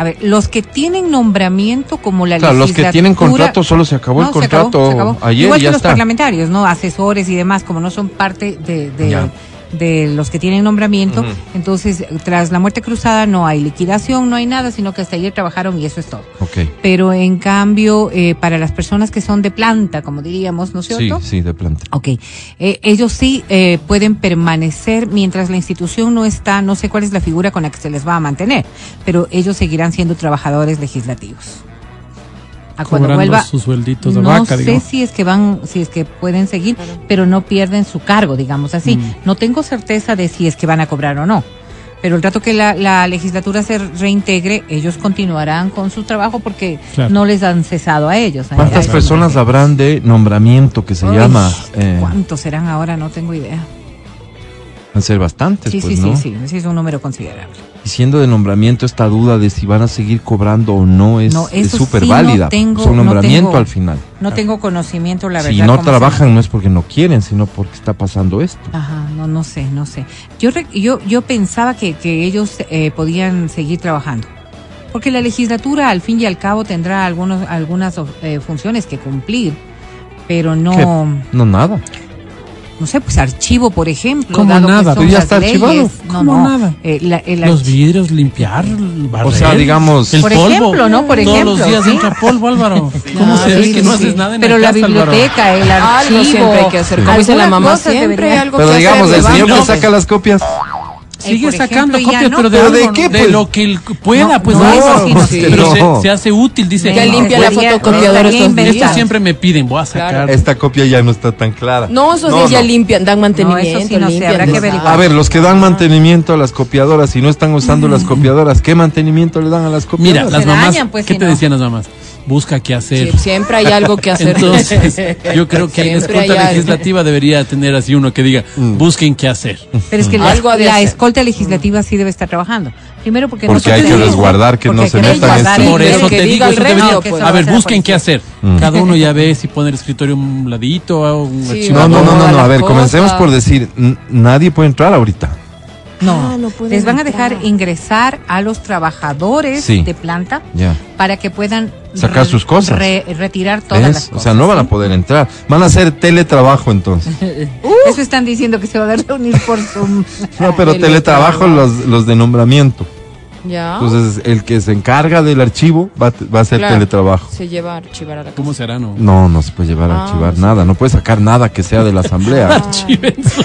A ver, los que tienen nombramiento como la Claro, los que tienen contrato solo se acabó el No, se acabó, contrato se acabó. ayer Igual que ya los está. parlamentarios, ¿no? Asesores y demás, como no son parte de. De los que tienen nombramiento, entonces tras la muerte cruzada no hay liquidación, no hay nada, sino que hasta ayer trabajaron y eso es todo. Ok. Pero en cambio, eh, para las personas que son de planta, como diríamos, ¿no es Sí, cierto? sí, de planta. Ok, Eh, ellos sí eh, pueden permanecer mientras la institución no está, no sé cuál es la figura con la que se les va a mantener, pero ellos seguirán siendo trabajadores legislativos. A cuando vuelva, sus suelditos de no vaca, sé digamos. si es que van, si es que pueden seguir, pero no pierden su cargo, digamos así. Mm. No tengo certeza de si es que van a cobrar o no. Pero el rato que la, la legislatura se reintegre, ellos continuarán con su trabajo porque Claro. no les han cesado a ellos. ¿Cuántas A- a- personas habrán de nombramiento que se Uy, llama? Eh, ¿Cuántos serán ahora? No tengo idea. Van a ser bastantes, Sí, pues, sí, ¿no? sí, sí, sí, es un número considerable. Y siendo de nombramiento esta duda de si van a seguir cobrando o no es No, súper sí no válida. tengo- es un no nombramiento tengo- al final. No tengo conocimiento, la verdad. Si no se trabajan no es porque no quieren, sino porque está pasando esto. Ajá, no, no sé, no sé. Yo, yo, yo pensaba que, que ellos eh, podían seguir trabajando. Porque la legislatura, al fin y al cabo, tendrá algunos, algunas eh, funciones que cumplir. Pero no, ¿Qué? No, nada. No sé, pues archivo, por ejemplo. ¿Cómo dado que nada? ¿Tú ya está archivado? leyes. No, ¿Cómo no. nada? eh, la- el Los vidrios, limpiar, barrer. O sea, digamos- el Por polvo. ejemplo, ¿no? Por Todos ejemplo, los días ¿sí? entra polvo, Álvaro. ¿Cómo Ah, se ve sí, que no sí. haces nada en Pero la la casa, Álvaro? biblioteca, el archivo. Algo siempre hay que hacer. Como dice la mamá, siempre algo Pero que digamos, hacer. el señor que saca las copias. Sigue por sacando ejemplo, ya copias, no, pero de, ¿Pero de algo, qué, de pues? lo que él pueda, No, pues no, no, eso sí, no, sí. pero no. se, se hace útil, dice. "Ah, limpia pues, la Estaría- fotocopiadora. Esto siempre me piden, voy a sacar. Claro. Esta copia ya no está tan clara. No, esos días ya no. limpian, dan mantenimiento, No, eso sí limpian. habrá que. A ver, los que dan mantenimiento a las copiadoras y no están usando las copiadoras, ¿qué mantenimiento le dan a las Mm. Mira, copiadoras? las mamás, pues, ¿qué te decían las mamás? Busca qué hacer. Sí, siempre hay algo que hacer. Entonces, yo creo que la Siempre hay escolta legislativa debería tener así uno que diga, Mm. busquen qué hacer. Pero es que la, Algo de la escolta legislativa sí debe estar trabajando. Primero porque, Porque hay que resguardar que no se metan estos- el- Por eso que te digo, eso debería- que eso a ver, busquen qué hacer. Mm. Cada uno ya ve si pone el escritorio a un ladito o un Sí, archivo. No, no, no, no. A ver, comencemos por decir, nadie puede entrar ahorita. No, Ah, no les van a dejar ingresar a los trabajadores Sí. de planta Ya. para que puedan Sacar sus cosas. re- retirar todas ¿Ves? las cosas. O sea, no van a poder entrar. Van a hacer teletrabajo entonces. Eso están diciendo que se van a reunir por Zoom. No, pero Teletrabajo. los, los de nombramiento. Ya. Entonces, el que se encarga del archivo va, va a hacer Claro. teletrabajo. Se lleva a archivar a la casa. ¿Cómo será, no? No, no se puede llevar a Ah, archivar sí. nada. No puede sacar nada que sea de la asamblea. Archiven su-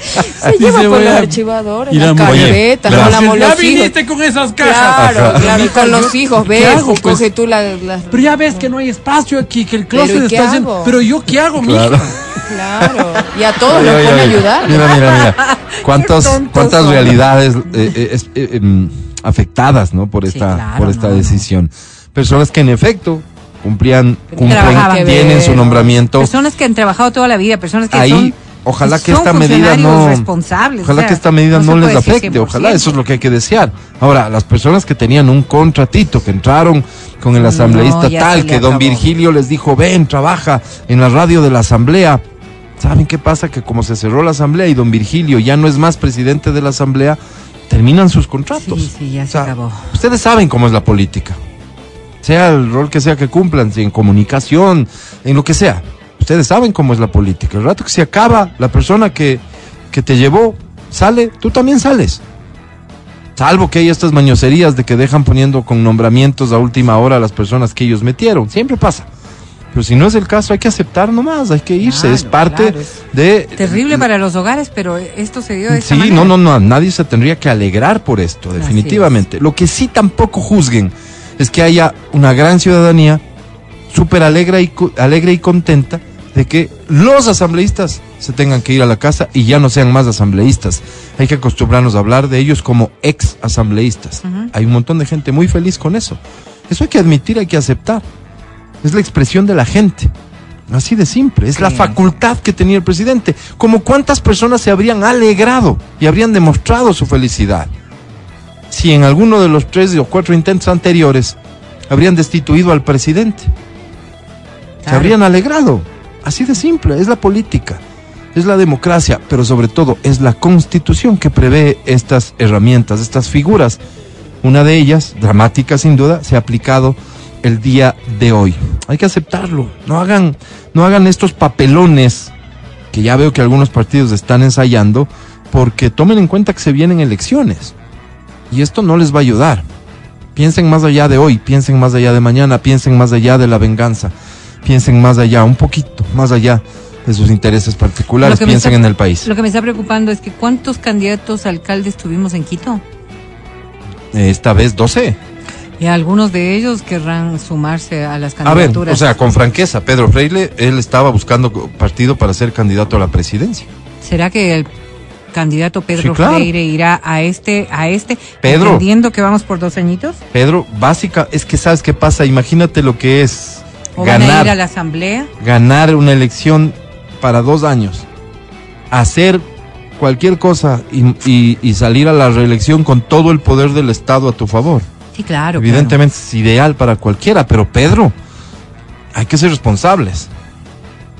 Se lleva por los archivadores, la morir. carpeta, no la- la Ya viniste con esas cajas. Claro, claro, y con los hijos, ¿Qué ves, hago, pues? coge tú la- las... Pero ya ves que no hay espacio aquí, que el closet ¿y qué está lleno. Pero yo qué hago, Claro. mija? Claro, y a todos a oye. ayudar. Mira, mira, mira. ¿Cuántos, Qué tontos ¿Cuántas son. realidades eh, eh, eh, em, afectadas ¿no? por Sí, esta, claro, por esta no, no. decisión? Personas que en efecto cumplían, cumplen, tienen su nombramiento. Personas que han trabajado toda la vida, personas que Ahí, son ojalá que esta medida no. responsables, Ojalá o sea, que esta medida no no, les afecte. 100%. Ojalá, eso es lo que hay que desear. Ahora, las personas que tenían un contratito, que entraron con el asambleísta ya tal, que don. Virgilio les dijo, ven, trabaja en la radio de la asamblea. ¿Saben qué pasa? Que como se cerró la asamblea y don Virgilio ya no es más presidente de la asamblea, terminan sus contratos. Sí, sí, ya O se sea, acabó. Ustedes saben cómo es la política. Sea el rol que sea que cumplan, si en comunicación, en lo que sea. Ustedes saben cómo es la política. El rato que se acaba, la persona que, que te llevó sale, tú también sales. Salvo que hay estas mañoserías de que dejan poniendo con nombramientos a última hora a las personas que ellos metieron. Siempre pasa. Pero si no es el caso, hay que aceptar nomás, hay que irse. Claro, es parte claro, es de... Terrible para los hogares, pero esto se dio de esta Sí, no, no, no, nadie se tendría que alegrar por esto, definitivamente. Lo que sí tampoco juzguen es que haya una gran ciudadanía súper alegre y, alegre y contenta de que los asambleístas se tengan que ir a la casa y ya no sean más asambleístas. Hay que acostumbrarnos a hablar de ellos como ex asambleístas. Hay un montón de gente muy feliz con eso. Eso hay que admitir, hay que aceptar. Es la expresión de la gente. Así de simple, es la facultad que tenía el presidente. Como cuántas personas se habrían alegrado y habrían demostrado su felicidad si en alguno de los tres o cuatro intentos anteriores habrían destituido al presidente. Se habrían alegrado. Así de simple, es la política, es la democracia, pero sobre todo es la constitución que prevé estas herramientas, estas figuras. Una de ellas, dramática sin duda, se ha aplicado el día de hoy. Hay que aceptarlo. No hagan, no hagan estos papelones que ya veo que algunos partidos están ensayando, porque tomen en cuenta que se vienen elecciones. Y esto no les va a ayudar. Piensen más allá de hoy, piensen más allá de mañana, piensen más allá de la venganza, piensen más allá, un poquito más allá de sus intereses particulares, piensen está- en el país. Lo que me está preocupando es que ¿cuántos candidatos a alcaldes tuvimos en Quito? Eh, Esta vez 12. Y algunos de ellos querrán sumarse a las A ver, candidaturas. o sea, con franqueza, Pedro Freile, él estaba buscando partido para ser candidato a la presidencia. ¿Será que el candidato Pedro Sí, claro. Freire irá a este, a este, Pedro. entendiendo que vamos por dos añitos? Pedro, básica, es que sabes qué pasa, imagínate lo que es ¿O van a ir a ganar, la asamblea? ganar una elección para dos años, hacer cualquier cosa y, y- y salir a la reelección con todo el poder del Estado a tu favor. Sí, claro. Evidentemente es ideal para cualquiera, pero Pedro, hay que ser responsables.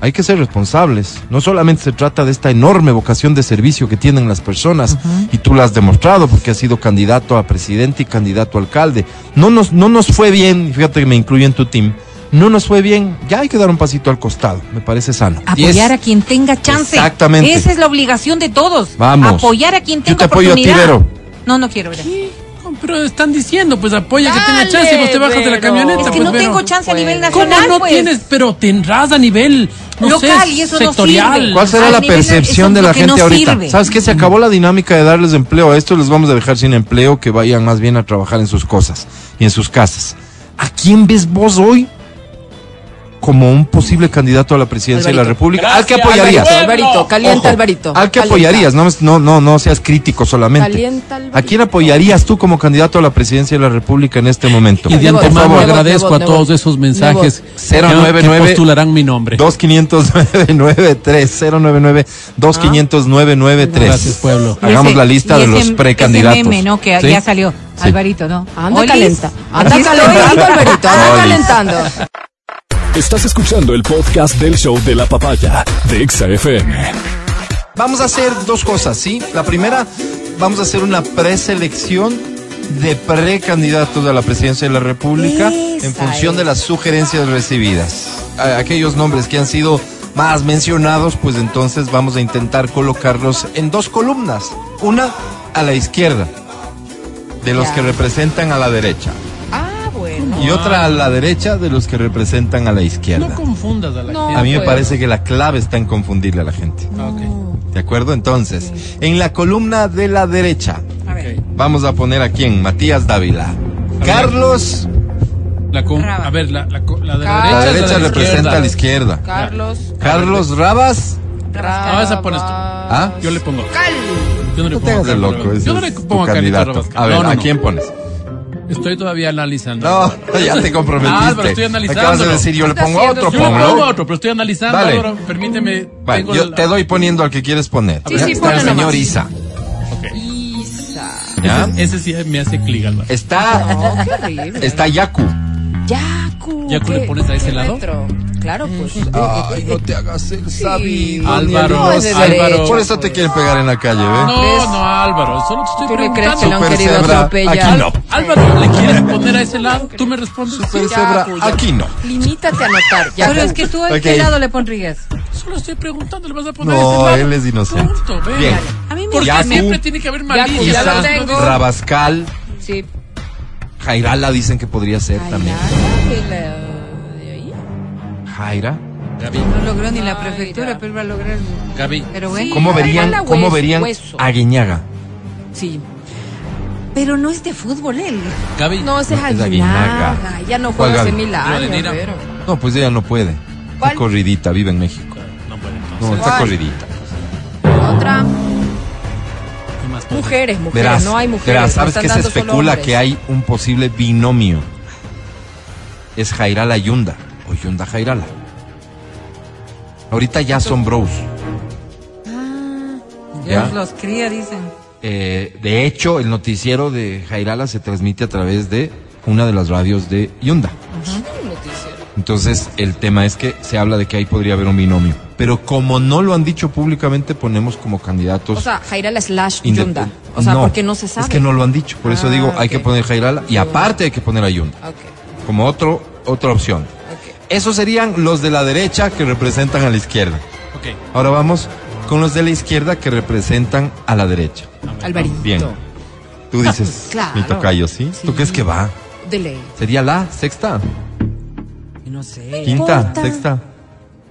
Hay que ser responsables. No solamente se trata de esta enorme vocación de servicio que tienen las personas, y tú lo has demostrado porque has sido candidato a presidente y candidato a alcalde. No nos, no nos fue bien, fíjate que me incluyo en tu team, no nos fue bien, ya hay que dar un pasito al costado, me parece sano. es- Apoyar a quien tenga chance. Exactamente. Esa es la obligación de todos. Vamos. Apoyar a quien Yo tenga te apoyo a ti, oportunidad. Vero. No, no quiero, Vera. No, pero están diciendo, pues apoya que tenga chance y vos te bajas de la Vero. camioneta. Es que pues, no Vero. tengo chance a nivel Pues, ¿Cómo nacional, no pues. tienes? Pero tendrás a nivel, no Local, sé, y eso no sectorial. sirve. ¿Cuál será Al la percepción de la gente no ahorita? sirve. ¿Sabes qué? Se acabó la dinámica de darles empleo. A estos les vamos a dejar sin empleo, que vayan más bien a trabajar en sus cosas y en sus casas. ¿A quién ves vos hoy como un posible candidato a la presidencia de la. República? ¿Al que apoyarías? Alvarito. Ojo, Alvarito. ¿Al que calienta. apoyarías? No, no, no, no seas crítico solamente. Calienta, Alvarito. ¿A quién apoyarías tú como candidato a la presidencia de la República en este momento? Y de antemano agradezco a todos esos mensajes Nebo. que- 099 que postularán mi nombre. 2599-3, 099 2599 Gracias, pueblo. Hagamos ese- la lista de los precandidatos. Ese meme, ¿no? Que ¿Sí? ya salió. Sí. Alvarito, ¿no? Anda Olis. calenta. Anda calentando, Alvarito. Anda calentando. Estás escuchando el podcast del show de la papaya de Exa FM. Vamos a hacer dos cosas, ¿sí? La primera, vamos a hacer una preselección de precandidatos a la presidencia de la República Esa en función es. de las sugerencias recibidas. Aquellos nombres que han sido más mencionados, pues entonces vamos a intentar colocarlos en dos columnas. Una a la izquierda, de los que representan a la derecha. Y otra a la derecha de los que representan a la izquierda. No confundas a la No. A mí me pues. parece que la clave está en confundirle a la gente. gente. Ah, ¿De acuerdo? Entonces, en la columna de la derecha, A ver. ok. vamos a poner a quién? Matías Dávila. Carlos, La con- a ver, la, la, co- la de la La derecha. la derecha de representa izquierda. a la izquierda. Carlos. Carlos Rabas, Ah, esa pones tú. ¿Ah? Yo le pongo. Yo no le no pongo te hagas el Carlos loco, Rabas. Yo no le pongo a candidato. Rabas. A ver, No, no, ¿a no. quién pones? Estoy todavía analizando. No, ya te comprometiste. Ah, pero estoy analizando. Acabas de decir, yo le pongo otro, Yo le pongo otro, pero estoy analizando. Dale. Álvaro, permíteme. Vale, tengo yo la- te doy poniendo al que quieres poner. Sí, Ya sí, está el señor nomás. Isa. Ok. Isa. ¿Ya? Ese, ese sí me hace clic, Álvaro. Está, No, qué horrible. está Yaku. Yaku. ¿Yaku le ¿qué- pones a ese qué lado? retro? Claro, pues. Ay, no te hagas el sabido. Álvaro, No, es de Álvaro. Por eso te quieren pegar en la calle, ¿ve? No, no, Álvaro, solo te estoy ¿Tú le crees que preguntando. lo han Super querido cebra, atropellar? aquí no. Álvaro, ¿le quieres poner a ese lado? ¿Tú me respondes? Super Ya, cebra, Cuya. aquí no. Limítate a anotar. Ya, Pero es que tú, ¿a Ok. qué lado le pondrías? Solo estoy preguntando, ¿le vas a poner a ese No, lado? él es inocente. Punto. Bien. A mí me Porque Yacu. siempre tiene que haber malicia. Ya lo tengo. Rabascal, Sí. Jairala dicen que podría ser Ay, también. Jaira. Gaby, no logró ni la prefectura, pero va a lograr. Gaby, Pero bueno. ¿Cómo verían, cómo verían hueso. a Guiñaga? Sí. Pero no es de fútbol él. Gaby. No, ese es No, es Aguinaga. Aguinaga. Ya no ¿Cuál juega hace mil años. Pero- No, pues ella no puede. ¿Cuál? Está corridita, vive en México. No, No, entonces. está ¿Cuál? corridita. Otra. ¿qué más puede? Mujeres, mujeres. Verás, no hay mujeres. verás, no sabes que se especula que hay un posible binomio. Es Jairala Yunda o Yunda Jairala. Ahorita ya son bros. ¿Ya? Dios los cría, dicen. Eh, de hecho, el noticiero de Jairala se transmite a través de una de las radios de Yunda. Entonces, el tema es que se habla de que ahí podría haber un binomio. Pero como no lo han dicho públicamente, ponemos como candidatos. O sea, Jairala slash Yunda. O sea, porque no se sabe. Es que no lo han dicho. Por eso Ah, digo, hay ok. que poner Jairala y aparte hay que poner a Yunda. Como otro, otra opción. Esos serían los de la derecha que representan a la izquierda. Ok. Ahora vamos con los de la izquierda que representan a la derecha. Alvarito. Bien. Tú dices, Claro. mi tocayo, ¿sí? ¿Tú Sí. crees que va? De ley. ¿Sería la sexta? No sé. ¿Quinta? importa. ¿Sexta?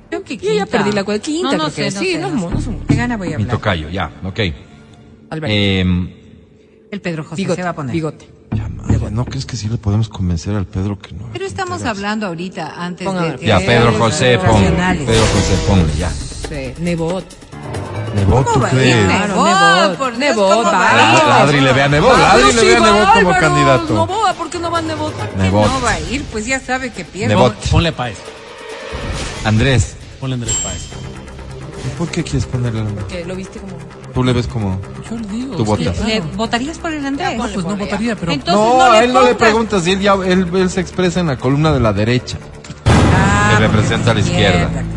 Creo que Yo ya quinta. perdí la cuenta. Quinta, No, no creo que sé, no sí, sé, no es no sé. no. ¿Qué gana voy a Mi hablar? tocayo, ya, ok. Alvarito. Eh, El Pedro José bigote. se va a poner. Bigote. Ya, madre, ¿No crees que sí le podemos convencer al Pedro que no? Pero estamos hablando ahorita, antes Pongan- de... Ya, de- Pedro de- José, ponle. Pedro José, ponle, ya. Sí. Nebot. Nebot, ¿tú ¿Cómo va a ir crees? Nebot? Nebot, por Nebot, ¿cómo va Adri le ve a Nebot, Adri le ve a Nebot como candidato. No va, ¿por qué no va Nebot? Que Nebot. No va a ir, pues ya sabe que pierde. Nebot. Ponle Paez. Andrés, Ponle Andrés Paez. ¿y ¿por qué quieres ponerle? Que lo viste como. Tú le ves como... Yo le digo. Tú sí, votas. claro. ¿Le votarías por el Andrés? ponle, Pues no votaría, pero. Entonces no, no, a él no le preguntas, y él, ya, él, él se expresa en la columna de la derecha. Ah, que representa a la izquierda. claro.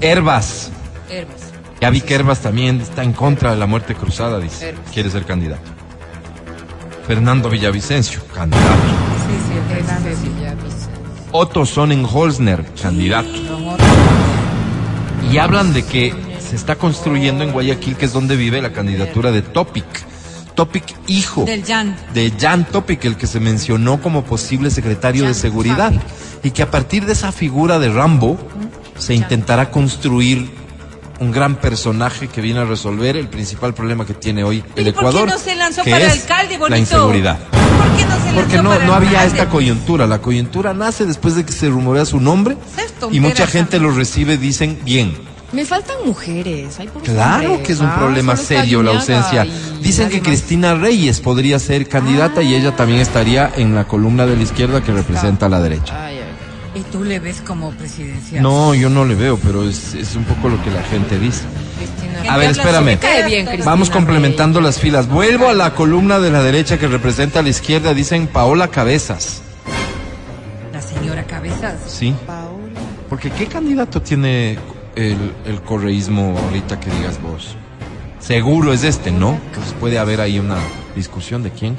Herbas. Herbas. Ya vi que Herbas también está en contra de la muerte cruzada, dice. Herbas. Quiere ser candidato. Fernando Villavicencio, candidato. Sí, sí, el Fernando, viste. Otto Sonnenholzner, candidato. Y hablan de que se está construyendo en Guayaquil, que es donde vive la candidatura de Topic. Topic, hijo Del Jan. de Jan Topic, el que se mencionó como posible secretario de seguridad. Topic. Y que a partir de esa figura de Rambo se intentará construir un gran personaje que viene a resolver el principal problema que tiene hoy el ¿Y Ecuador. por qué no se lanzó que para es alcalde, bonito? La inseguridad. ¿Por qué no se lanzó Porque no, para no había alcalde? esta coyuntura. La coyuntura nace después de que se rumorea su nombre y mucha gente lo recibe, dicen, bien. Me faltan mujeres. Hay Claro hombres. que es un Ah, problema serio la ausencia. Dicen que. Cristina Reyes podría ser candidata y ella también estaría en la columna de la izquierda que representa a la derecha. Ay, ay. Y tú le ves como presidencial. No, yo no le veo, pero es, es un poco lo que la gente dice. Cristina. A ver, espérame. Bien, Vamos complementando Reyes. las filas. Vuelvo a la columna de la derecha que representa a la izquierda. Dicen Paola Cabezas. La señora Cabezas. Sí. Paola. Porque ¿qué candidato tiene el, el correísmo ahorita que digas vos? Seguro es este, ¿no? Pues puede haber ahí una discusión de quién.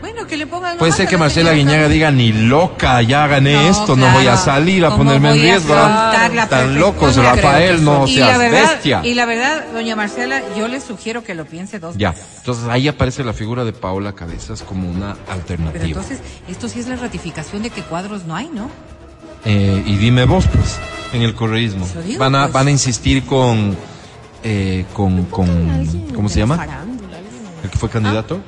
Bueno, que le pongan. Puede ser que la Marcela Guiñaga diga, ni loca, ya gané No, esto, no claro. voy a salir a ¿Cómo ponerme en riesgo. Tan locos, No Rafael, no y seas verdad, bestia. Y la verdad, doña Marcela, yo le sugiero que lo piense dos Ya, veces. entonces ahí aparece la figura de Paola Cabezas como una Pero alternativa. entonces, esto sí es la ratificación de que cuadros no hay, ¿no? Eh, y dime vos, pues, en el correísmo. Van a, pues. van a insistir con, eh, con, con, ¿cómo se llama? El que fue candidato.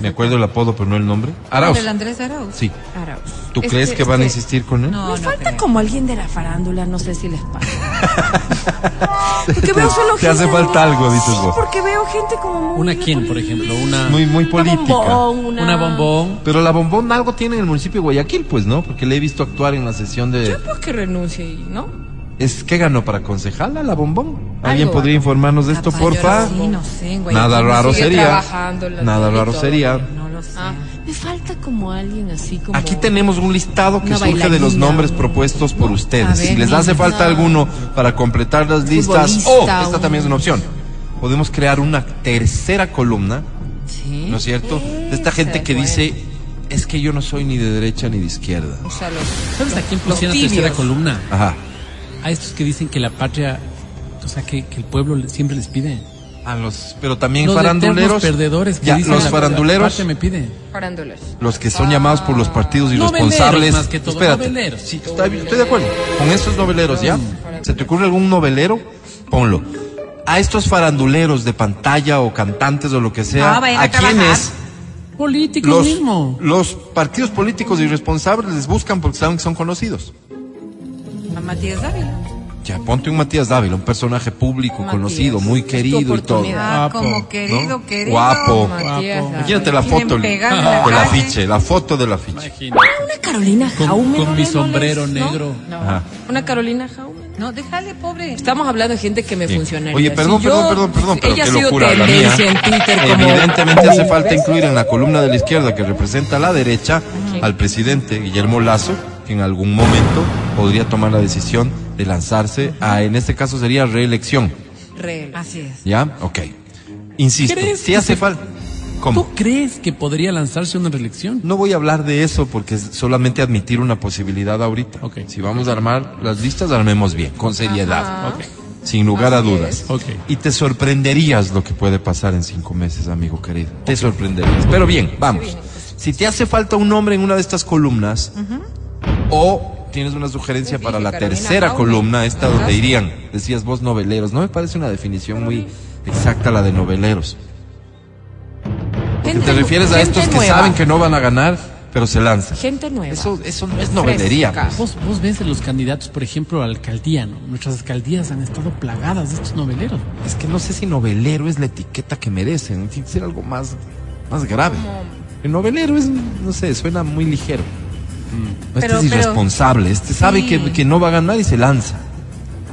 Me acuerdo el apodo, pero no el nombre. Arauz. Del Andrés Arauz. Sí. Arauz. ¿Tú Es crees que, van a insistir con él? No, Me no falta creo. como alguien de la farándula, no sé si les pasa. porque veo solo Te hace gente falta algo, dices Sí, vos. porque veo gente como muy... ¿Una quién, por ejemplo? Una, Muy, muy Una política. bombón, una... una bombón. Pero la bombón algo tiene en el municipio de Guayaquil, pues, ¿no? Porque le he visto actuar en la sesión de... Pues que renuncie ahí, ¿no? ¿Es que ganó para concejala la bombón? ¿Alguien Algo podría informarnos de esto, Capaz, porfa? Sí, no sé, Guayaquil Nada raro sería. Nada raro sería. No lo sé. Ah, me falta como alguien así como. Aquí tenemos un listado que surge de los nombres propuestos por ustedes. ver, si les hace falta alguno para completar las listas, o esta un- también es una opción. Podemos crear una tercera columna, Sí. ¿no es cierto? De esta gente que dice, es que yo no soy ni de derecha ni de izquierda. O sea, los- ¿Sabes a quién pusieron tercera columna? Ajá. A estos que dicen que la patria, o sea, que, que el pueblo siempre les pide. A los, pero también Los faranduleros. perdedores que Ya, dicen los la- faranduleros. La me pide. farándulas. Los que son llamados por los partidos irresponsables. más que todo, Espérate. noveleros. Sí, está estoy de acuerdo. Con estos noveleros, ¿ya? ¿Se te ocurre algún novelero? Ponlo. A estos faranduleros de pantalla o cantantes o lo que sea, Ah, vayan a a quienes Políticos los, mismo. los partidos políticos irresponsables les buscan porque saben que son conocidos. A Matías Dávila. Ya, ponte un Matías Dávila, un personaje público, Matías, conocido, muy querido y todo. Ah, Guapo, como querido, ¿no? querido. Guapo. Matías. Imagínate la foto del la afiche, la foto del afiche. Imagínate. Una Carolina Jaume. con ¿no mi sombrero no? negro. No. Una Carolina Jaume. No, déjale, pobre. Estamos hablando de gente que me Sí. funcionaría. Oye, perdón, Si yo- perdón, perdón, perdón, pero ella qué locura la mía. en Twitter como... Evidentemente hace falta incluir en la columna de la izquierda que representa a la derecha al presidente Guillermo Lazo, que en algún momento podría tomar la decisión de lanzarse a, en este caso sería reelección. Real. Así es. ¿Ya? Ok. Insisto, ¿Crees si hace falta... ¿Cómo? ¿Tú crees que podría lanzarse una reelección? No voy a hablar de eso porque es solamente admitir una posibilidad ahorita. Ok. Si vamos a armar las listas, armemos bien, con seriedad. Ok. Sin lugar a dudas. es. Ok. Y te sorprenderías lo que puede pasar en cinco meses, amigo querido. Te sorprenderías. Pero bien, vamos. Si te hace falta un nombre en una de estas columnas, o tienes una sugerencia para la Carolina tercera columna, esta donde Ajá. irían, decías vos noveleros, no me parece una definición muy exacta la de noveleros. Gente te refieres a estos que nueva. saben que no van a ganar, pero se lanzan. Gente nueva. Eso, eso no es novelería. Pues. Vos, vos ves en los candidatos, por ejemplo, a la alcaldía, ¿no? Nuestras alcaldías han estado plagadas de estos noveleros. Es que no sé si novelero es la etiqueta que merecen. Tiene que ser algo más, más grave. El novelero es, no sé, suena muy ligero. Este Pero- es pero- irresponsable. Este sabe Sí. que, que no va a ganar y se lanza.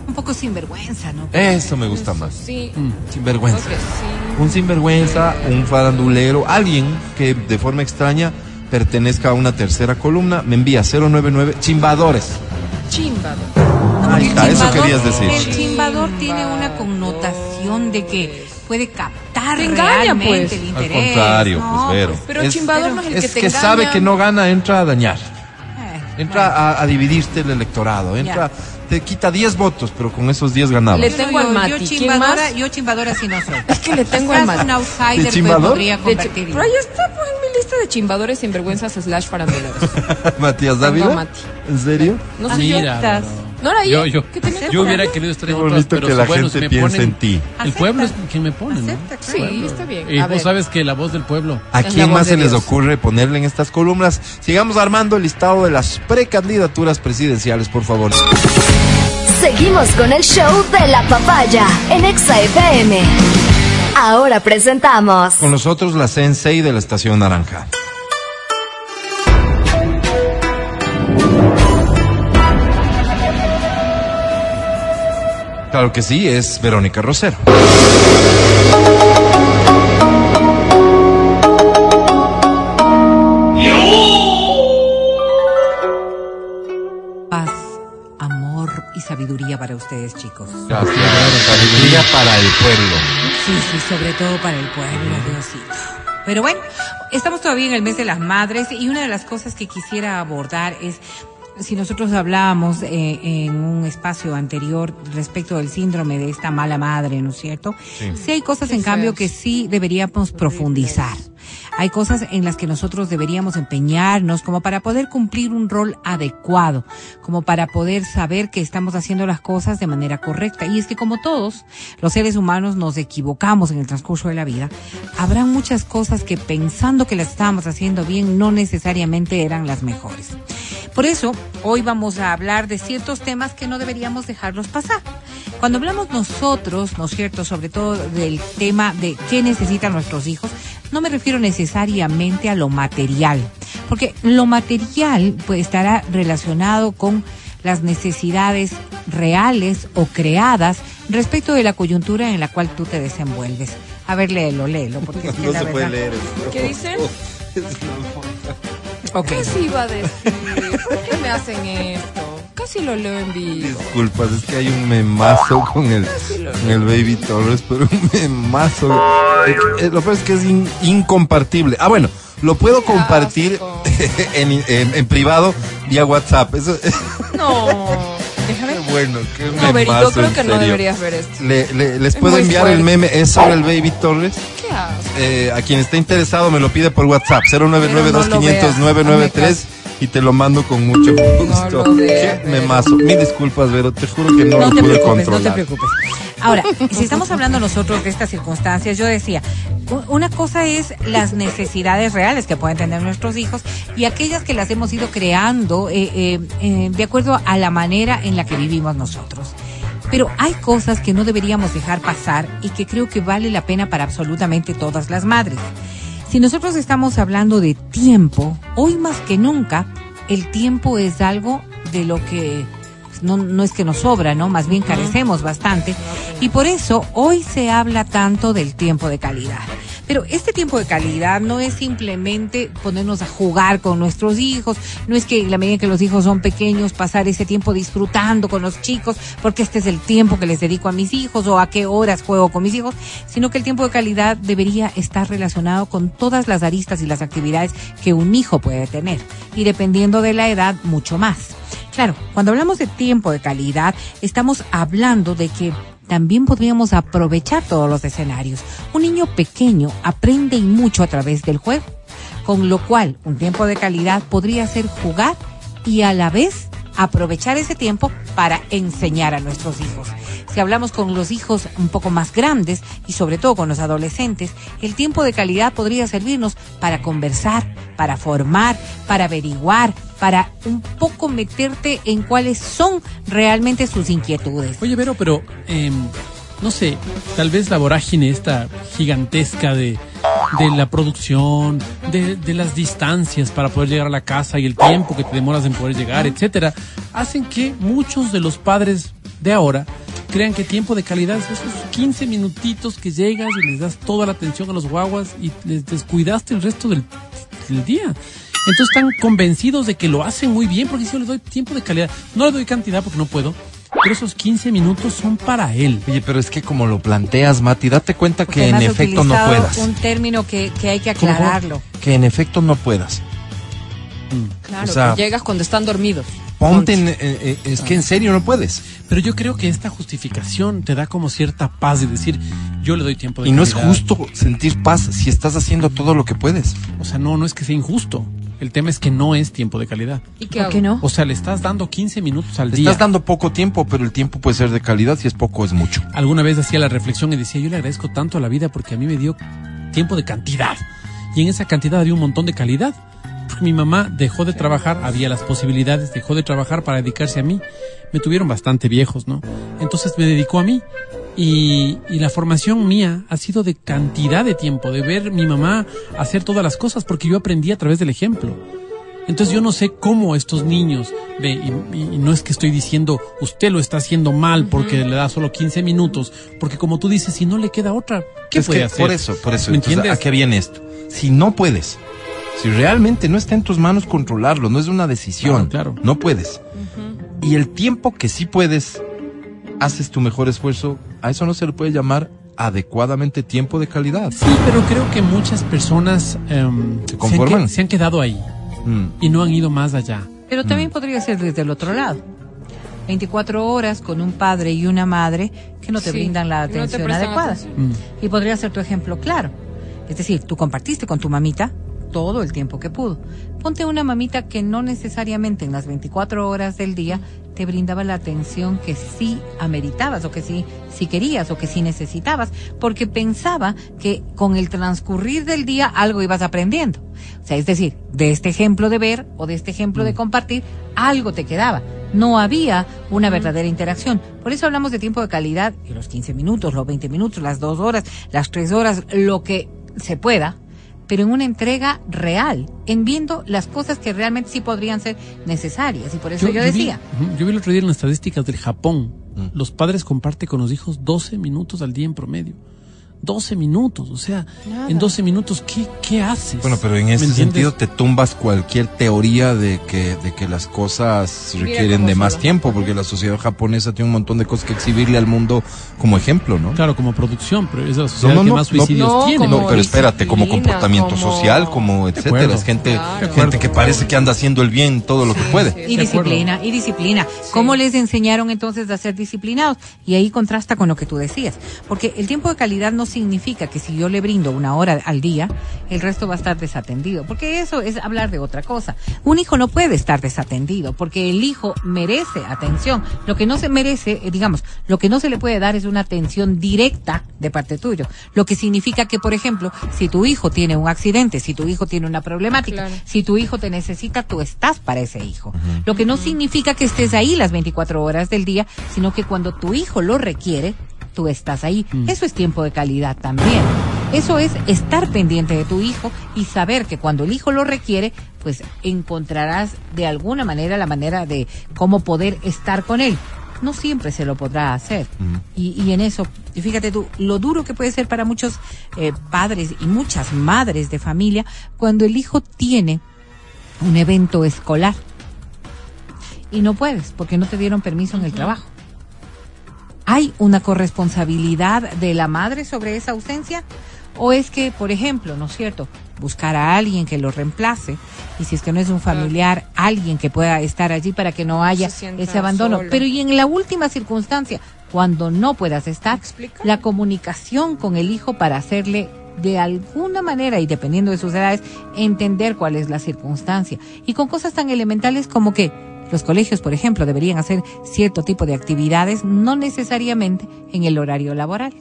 Un poco sinvergüenza, ¿no? Eso me gusta más. Sí. Sinvergüenza. que sí. Un sinvergüenza, un farandulero, alguien que de forma extraña pertenezca a una tercera columna, me envía 099 chimbadores. Chimba. Ahí está, eso querías decir. El chimbador tiene una connotación de que puede captar Te engaña, realmente pues. el Al interés. contrario, No, pues, Vero. Pero Es- chimbador no es el que Es te que engaña. sabe que no gana, entra a dañar. Entra a, a dividirte el electorado. Entra, te quita 10 votos, pero con esos 10 ganabas. Le yo tengo no, al yo- Mati. Yo ¿Quién chimbadora, más? yo chimbadora sí no soy. Es que le tengo al Mati. un outsider ¿De que chimbador? podría convertir. Pero ahí está, pues, en mi lista de chimbadores, sinvergüenzas, slash faranduleros. Matías Dávila. Mati. ¿En serio? No sé yo. Mira, estás. ¿No era yo, yo? yo, ¿Qué tenía yo hubiera querido estar en otras, bonito pero que la bueno, gente piense ponen- en ti. El pueblo es quien me pone, ¿no? Acepta, Sí, está bien. Y A vos ver. sabes que la voz del pueblo. ¿A Es la quién más se les Dios. ocurre ponerle en estas columnas? Sigamos armando el listado de las precandidaturas presidenciales, por favor. Seguimos con el show de la papaya en Exa FM. Ahora presentamos Con nosotros la Sensei de la Estación Naranja. Claro que sí, es Verónica Rosero. Paz, amor y sabiduría para ustedes, chicos. Gracias. Sabiduría para el pueblo. Sí, sí, sobre todo para el pueblo, Diosito. Pero bueno, estamos todavía en el mes de las madres y una de las cosas que quisiera abordar es si nosotros hablábamos eh, en un espacio anterior respecto del síndrome de esta mala madre, ¿no es cierto? Sí, hay cosas en cambio que sí deberíamos profundizar. Hay cosas en las que nosotros deberíamos empeñarnos como para poder cumplir un rol adecuado, como para poder saber que estamos haciendo las cosas de manera correcta. Y es que como todos los seres humanos nos equivocamos en el transcurso de la vida, habrá muchas cosas que pensando que las estábamos haciendo bien no necesariamente eran las mejores. Por eso, hoy vamos a hablar de ciertos temas que no deberíamos dejarlos pasar. Cuando hablamos nosotros, ¿no es cierto?, sobre todo del tema de qué necesitan nuestros hijos, no me refiero necesariamente a lo material, porque lo material pues, estará relacionado con las necesidades reales o creadas respecto de la coyuntura en la cual tú te desenvuelves. A ver, léelo, léelo, porque es que la verdad... eso. ¿Qué dicen? Ok. Casi iba a decir, ¿por qué me hacen esto? Casi lo leo en vivo. Disculpas, es que hay un memazo con el, con el Baby Torres, pero un memazo. Eh, Lo peor es que es in- incompartible. Ah, bueno, lo puedo compartir en, en- en privado vía WhatsApp. Eso No, qué déjame. bueno, qué No, Beri, yo memazo, creo que no deberías ver esto. Le- le- les Es puedo enviar el meme, es sobre el Baby Torres. ¿Qué haces? Eh, a quien esté interesado me lo pide por WhatsApp, 099 Pero no lo 2500 993 y te lo mando con mucho gusto. Qué Vero. memazo. Mil disculpas, Vero, te juro que no, No lo te pude preocupes, no controlar. te preocupes. Ahora, si estamos hablando nosotros de estas circunstancias, yo decía, una cosa es las necesidades reales que pueden tener nuestros hijos y aquellas que las hemos ido creando eh, eh, eh, de acuerdo a la manera en la que vivimos nosotros. Pero hay cosas que no deberíamos dejar pasar y que creo que vale la pena para absolutamente todas las madres. Si nosotros estamos hablando de tiempo, hoy más que nunca, el tiempo es algo de lo que pues, no, no es que nos sobra, ¿no? Más bien carecemos bastante. Y por eso hoy se habla tanto del tiempo de calidad. Pero este tiempo de calidad no es simplemente ponernos a jugar con nuestros hijos, no es que la medida que los hijos son pequeños pasar ese tiempo disfrutando con los chicos, porque este es el tiempo que les dedico a mis hijos o a qué horas juego con mis hijos, sino que el tiempo de calidad debería estar relacionado con todas las aristas y las actividades que un hijo puede tener y dependiendo de la edad mucho más. Claro, cuando hablamos de tiempo de calidad, estamos hablando de que también podríamos aprovechar todos los escenarios. Un niño pequeño aprende y mucho a través del juego, con lo cual un tiempo de calidad podría ser jugar y a la vez aprovechar ese tiempo para enseñar a nuestros hijos. Si hablamos con los hijos un poco más grandes y sobre todo con los adolescentes, el tiempo de calidad podría servirnos para conversar, para formar, para averiguar, para un poco meterte en cuáles son realmente sus inquietudes. Oye, Vero, pero em, no sé, tal vez la vorágine esta gigantesca de, de la producción, de, de las distancias para poder llegar a la casa y el tiempo que te demoras en poder llegar, etcétera, hacen que muchos de los padres de ahora crean que tiempo de calidad es esos 15 minutitos que llegas y les das toda la atención a los guaguas y les descuidaste el resto del, del día. Entonces están convencidos de que lo hacen muy bien porque si yo le doy tiempo de calidad, no le doy cantidad porque no puedo, pero esos 15 minutos son para él. Oye, pero es que como lo planteas, Mati, date cuenta Porque que en efecto no puedas. Un término que, que hay que aclararlo. Que en efecto no puedas. Claro, O sea- que llegas cuando están dormidos. Ponte en, eh, eh, es que en serio no puedes. Pero yo creo que esta justificación te da como cierta paz de decir, yo le doy tiempo de Y no es justo sentir paz si estás haciendo todo lo que puedes. O sea, no, no es que sea injusto. El tema es que no es tiempo de calidad. ¿Y qué ¿Por hago? qué no? O sea, le estás dando 15 minutos al Le día. estás dando poco tiempo, pero el tiempo puede ser de calidad. Si es poco, es mucho. Alguna vez hacía la reflexión y decía, yo le agradezco tanto a la vida porque a mí me dio tiempo de cantidad. Y en esa cantidad había un montón de calidad. Porque mi mamá dejó de trabajar, había las posibilidades, dejó de trabajar para dedicarse a mí. Me tuvieron bastante viejos, ¿no? Entonces me dedicó a mí. Y, y la formación mía ha sido de cantidad de tiempo, de ver mi mamá hacer todas las cosas, porque yo aprendí a través del ejemplo. Entonces yo no sé cómo estos niños, ve, y, y no es que estoy diciendo usted lo está haciendo mal porque le da solo 15 minutos, porque como tú dices, si no le queda otra, ¿qué Es puede que hacer? Por eso, por eso. ¿Me Entonces, entiendes? ¿A qué viene esto? Si no puedes, si realmente no está en tus manos controlarlo, no es una decisión, Claro, claro. no puedes. Y el tiempo que sí puedes, haces tu mejor esfuerzo, a eso no se le puede llamar adecuadamente tiempo de calidad. Sí, pero creo que muchas personas em, ¿Se han conforman? se han quedado ahí Mm. y no han ido más allá. Pero también podría ser desde el otro lado. 24 horas con un padre y una madre que no te Sí, brindan la atención adecuada. atención. Mm. Y podría ser tu ejemplo claro. Es decir, tú compartiste con tu mamita todo el tiempo que pudo. Ponte una mamita que no necesariamente en las 24 horas del día te brindaba la atención que sí ameritabas o que sí, sí querías o que sí necesitabas, porque pensaba que con el transcurrir del día algo ibas aprendiendo. O sea, es decir, de este ejemplo de ver o de este ejemplo de compartir, algo te quedaba. No había una verdadera interacción. Por eso hablamos de tiempo de calidad los 15 minutos, los 20 minutos, las dos horas, las tres horas, lo que se pueda, pero en una entrega real, en viendo las cosas que realmente sí podrían ser necesarias. Y por eso yo, vi- decía, ujú, yo vi el otro día en las estadísticas del Japón. Mm. Los padres comparten con los hijos 12 minutos al día en promedio. 12 minutos. O sea, Nada. en 12 minutos, ¿qué, qué haces? Bueno, pero en ¿Me ese entiendes? sentido te tumbas cualquier teoría de que, de que las cosas requieren de más va. tiempo, porque la sociedad japonesa tiene un montón de cosas que exhibirle al mundo como ejemplo, ¿no? Claro, como producción, pero es la sociedad no, que no, más no, suicidios no, tiene. No, pero espérate, como comportamiento como- social, como etcétera. Es gente, Claro. gente que parece que anda haciendo el bien todo lo que puede. Y De disciplina, y disciplina. ¿Cómo les enseñaron entonces a ser disciplinados? Y ahí contrasta con lo que tú decías. Porque el tiempo de calidad no significa que si yo le brindo una hora al día, el resto va a estar desatendido. Porque eso es hablar de otra cosa. Un hijo no puede estar desatendido, porque el hijo merece atención. Lo que no se merece, eh, digamos, lo que no se le puede dar es una atención directa de parte tuyo. Lo que significa que, por ejemplo, si tu hijo tiene un accidente, si tu hijo tiene una problemática, Claro. si tu hijo te necesita, tú estás para ese hijo. Lo que no significa que estés ahí las 24 horas del día, sino que cuando tu hijo lo requiere, tú estás ahí. Eso es tiempo de calidad también. Eso es estar pendiente de tu hijo y saber que cuando el hijo lo requiere, pues encontrarás de alguna manera la manera de cómo poder estar con él. No siempre se lo podrá hacer. y, y en eso, y fíjate tú, lo duro que puede ser para muchos eh, padres y muchas madres de familia cuando el hijo tiene un evento escolar y no puedes porque no te dieron permiso en el trabajo. ¿Hay una corresponsabilidad de la madre sobre esa ausencia? ¿O es que, por ejemplo, ¿no es cierto? Buscar a alguien que lo reemplace y si es que no es un familiar, alguien que pueda estar allí para que no haya ese abandono. solo. Pero y en la última circunstancia, cuando no puedas estar, la comunicación con el hijo para hacerle de alguna manera y dependiendo de sus edades entender cuál es la circunstancia y con cosas tan elementales como que los colegios, por ejemplo, deberían hacer cierto tipo de actividades, no necesariamente en el horario laboral.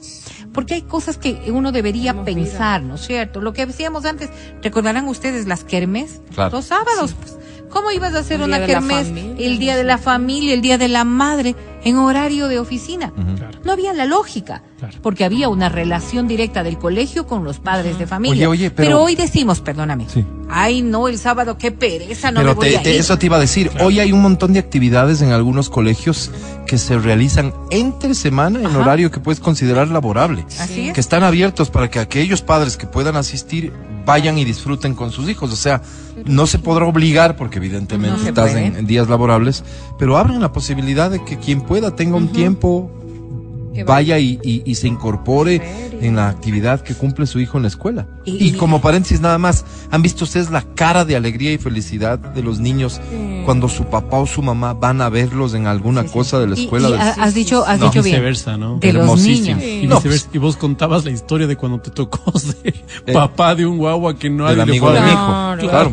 Porque hay cosas que uno debería vida. pensar, ¿no es cierto? Lo que decíamos antes, recordarán ustedes las kermes, Claro. los sábados. pues. ¿Cómo ibas a hacer El una día de la kermés familia, el día no de la familia, el día de la madre, en horario de oficina? Claro. No había la lógica, Claro. porque había una relación directa del colegio con los padres de familia. Oye, oye, pero- hoy decimos, perdóname, Sí. ay no, el sábado qué pereza, no Pero me voy te- a te- ir. eso te iba a decir. Hoy hay un montón de actividades en algunos colegios que se realizan entre semana en Ajá. horario que puedes considerar laborable. Así es. Que están abiertos para que aquellos padres que puedan asistir vayan y disfruten con sus hijos. O sea, no se podrá obligar porque evidentemente No estás en, en días laborables, pero abren la posibilidad de que quien pueda tenga un tiempo vaya y, y- y se incorpore en la actividad que cumple su hijo en la escuela. Y- Y, como paréntesis nada más, ¿han visto ustedes la cara de alegría y felicidad de los niños Sí. cuando su papá o su mamá van a verlos en alguna cosa de la escuela? y del- ha- has dicho, has No. dicho bien. Viceversa, ¿no? De los Hermosísimo. niños. Sí. Y, No, viceversa. y vos contabas la historia de cuando te tocó ser Eh, papá de un guagua que no del hay amigo de mi hijo. Claro. Claro.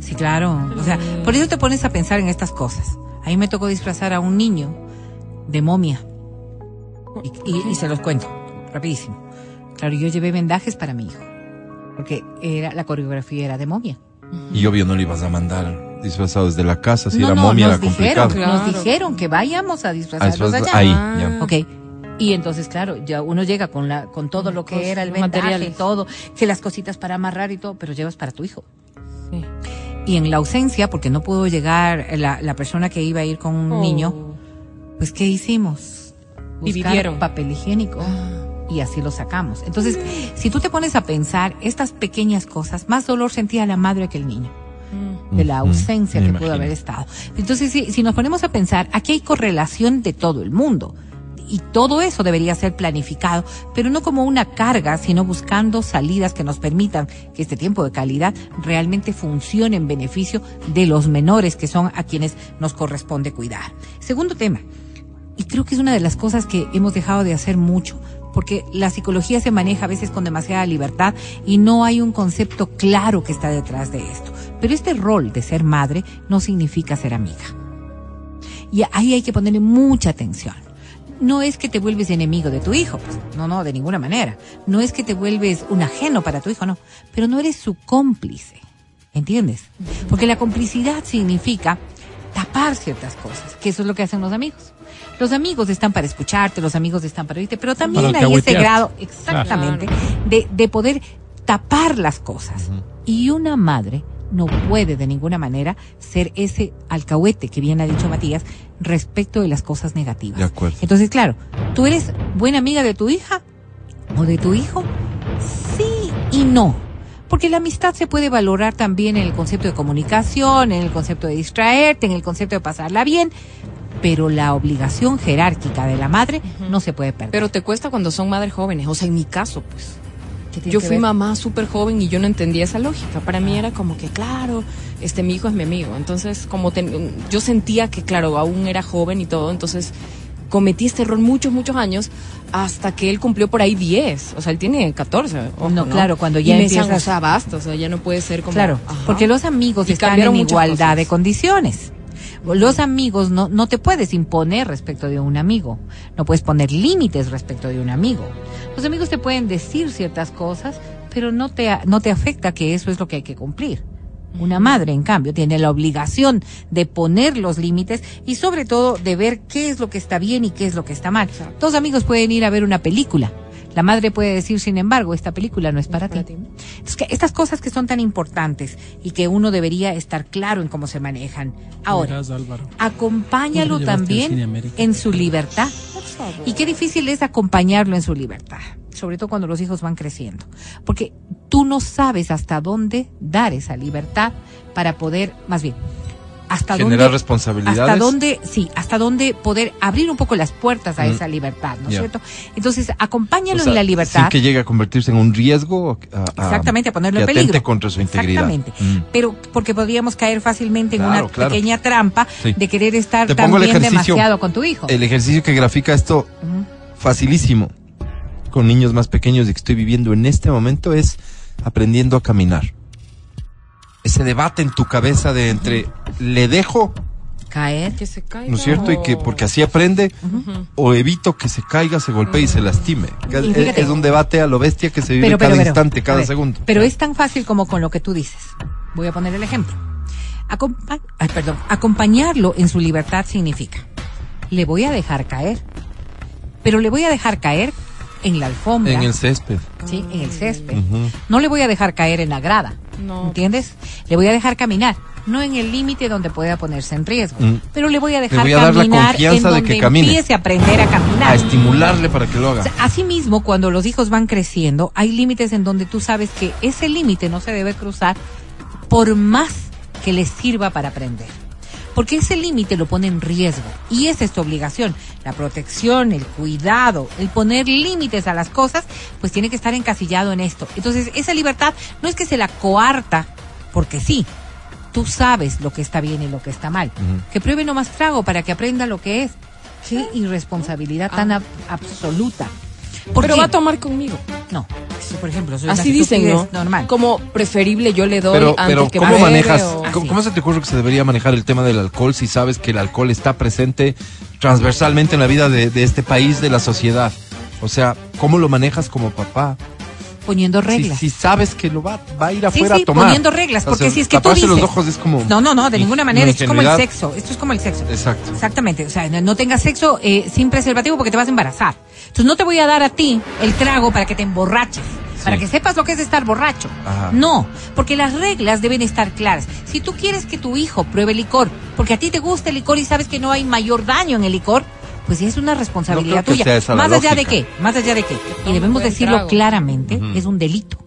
Sí, claro. O sea, por eso te pones a pensar en estas cosas. A mí me tocó disfrazar a un niño de momia. Y, y- y se los cuento, rapidísimo. Claro, yo llevé vendajes para mi hijo. Porque era, la coreografía era de momia. Y obvio no le ibas a mandar disfrazado desde la casa, si no, era no, momia nos era dijeron, complicado. nos dijeron que vayamos a Ah, disfrazarlos disfraz- allá. ahí, Ah. ya. Ok. Y entonces, claro, ya uno llega con la, con todo lo que era el vendaje y todo, que las cositas para amarrar y todo, pero llevas para tu hijo. Sí. Y en la ausencia, porque no pudo llegar la, la persona que iba a ir con un Oh. niño, pues ¿qué hicimos? Buscar Dividieron. papel higiénico. Y así lo sacamos. Entonces, si tú te pones a pensar estas pequeñas cosas, más dolor sentía la madre que el niño Mm. de la ausencia que pudo haber estado. Entonces, si, si nos ponemos a pensar, aquí hay correlación de todo el mundo. Y todo eso debería ser planificado, pero no como una carga, sino buscando salidas que nos permitan que este tiempo de calidad realmente funcione en beneficio de los menores, que son a quienes nos corresponde cuidar. Segundo tema, y creo que es una de las cosas que hemos dejado de hacer mucho, porque la psicología se maneja a veces con demasiada libertad y no hay un concepto claro que está detrás de esto. Pero este rol de ser madre no significa ser amiga. Y ahí hay que ponerle mucha atención. No es que te vuelves enemigo de tu hijo, pues, no, no, de ninguna manera. No es que te vuelves un ajeno para tu hijo, no. Pero no eres su cómplice. ¿Entiendes? Porque la complicidad significa tapar ciertas cosas, que eso es lo que hacen los amigos. Los amigos están para escucharte, los amigos están para oírte, pero también hay ese grado, exactamente, de, de poder tapar las cosas. Y una madre no puede de ninguna manera ser ese alcahuete que bien ha dicho Matías respecto de las cosas negativas. De acuerdo. Entonces, claro, tú eres buena amiga de tu hija o de tu hijo? Sí y no. Porque la amistad se puede valorar también en el concepto de comunicación, en el concepto de distraerte, en el concepto de pasarla bien, pero la obligación jerárquica de la madre no se puede perder. Pero te cuesta cuando son madres jóvenes, o sea, en mi caso, pues. ¿Qué tiene Yo fui ver? mamá súper joven y yo no entendía esa lógica. Para mí era como que, claro, este mi hijo es mi amigo. Entonces, como ten- yo sentía que, claro, aún era joven y todo, entonces cometí este error muchos, muchos años hasta que él cumplió por ahí 10. O sea, él tiene 14. ojo, No, claro, cuando Y ya me decían, empiezas- o sea, basta, o sea, ya no puede ser como... Claro, Ajá. porque los amigos Y están en igualdad cosas. de condiciones. Los amigos no, no te puedes imponer respecto de un amigo. No puedes poner límites respecto de un amigo. Los amigos te pueden decir ciertas cosas, pero no te, no te afecta que eso es lo que hay que cumplir. Una madre, en cambio, tiene la obligación de poner los límites y sobre todo de ver qué es lo que está bien y qué es lo que está mal. Dos amigos pueden ir a ver una película. La madre puede decir, sin embargo, esta película no es para, para ti. ti. Es que estas cosas que son tan importantes y que uno debería estar claro en cómo se manejan. Ahora, Verás, acompáñalo ¿Cómo lo llevaste al también en su libertad. Y qué difícil es acompañarlo en su libertad, sobre todo cuando los hijos van creciendo. Porque tú no sabes hasta dónde dar esa libertad para poder, más bien, hasta Generar dónde responsabilidades. hasta dónde, sí, hasta dónde poder abrir un poco las puertas a Mm. esa libertad, ¿no es cierto? Entonces, acompáñalo O sea, en la libertad. Sin que llegue a convertirse en un riesgo. a- Exactamente, a ponerlo que en peligro. contra su integridad. Exactamente. Mm. Pero porque podríamos caer fácilmente en una claro. pequeña trampa Sí. de querer estar Te también demasiado con tu hijo. El ejercicio que grafica esto facilísimo con niños más pequeños y que estoy viviendo en este momento es aprendiendo a caminar. Ese debate en tu cabeza de entre le dejo, Caer. Que se caiga. ¿no es cierto? Y que porque así aprende, o evito que se caiga, se golpee y se lastime. Es, Y fíjate- es un debate a lo bestia que se vive Pero, pero, cada pero, instante, cada ver, segundo. Pero es tan fácil como con lo que tú dices. Voy a poner el ejemplo. Acompa- ay, perdón, acompañarlo en su libertad significa, le voy a dejar caer, pero le voy a dejar caer en la alfombra, En el césped. ¿sí? en el césped. No le voy a dejar caer en la grada, No. ¿entiendes? Le voy a dejar caminar, no en el límite donde pueda ponerse en riesgo, Mm. pero le voy a dejar voy a dar la caminar en confianza de donde que camine. empiece a aprender a caminar. A estimularle para que lo haga. O sea, asimismo, cuando los hijos van creciendo, hay límites en donde tú sabes que ese límite no se debe cruzar por más que les sirva para aprender. Porque ese límite lo pone en riesgo. Y esa es tu obligación. La protección, el cuidado, el poner límites a las cosas, pues tiene que estar encasillado en esto. Entonces, esa libertad no es que se la coarta, porque sí. Tú sabes lo que está bien y lo que está mal. Que pruebe no más trago para que aprenda lo que es. Qué irresponsabilidad tan ab- absoluta. ¿Por Pero qué? va a tomar conmigo. No. Si, por ejemplo, Así dicen, ¿no? Normal. Como preferible yo le doy Pero, antes pero que ¿cómo manejas? o- ¿cómo, cómo se te ocurre que se debería manejar el tema del alcohol si sabes que el alcohol está presente transversalmente en la vida de, de este país, de la sociedad? O sea, ¿cómo lo manejas como papá? Poniendo reglas. si sabes que lo va, va a ir afuera sí, a tomar. poniendo reglas, O porque sea, si es que tú taparse los dices- ojos es como... No, no, no, de ninguna manera. Esto es como el sexo. Esto es como el sexo. Exacto. Exactamente. O sea, no- no tengas sexo eh, sin preservativo porque te vas a embarazar. Entonces no te voy a dar a ti el trago para que te emborraches. Para que sepas lo que es estar borracho. Ajá. No, porque las reglas deben estar claras. Si tú quieres que tu hijo pruebe licor, porque a ti te gusta el licor y sabes que no hay mayor daño en el licor, pues sí es una responsabilidad No tuya. Más allá de qué, más allá de qué. Y debemos decirlo trago. claramente, es un delito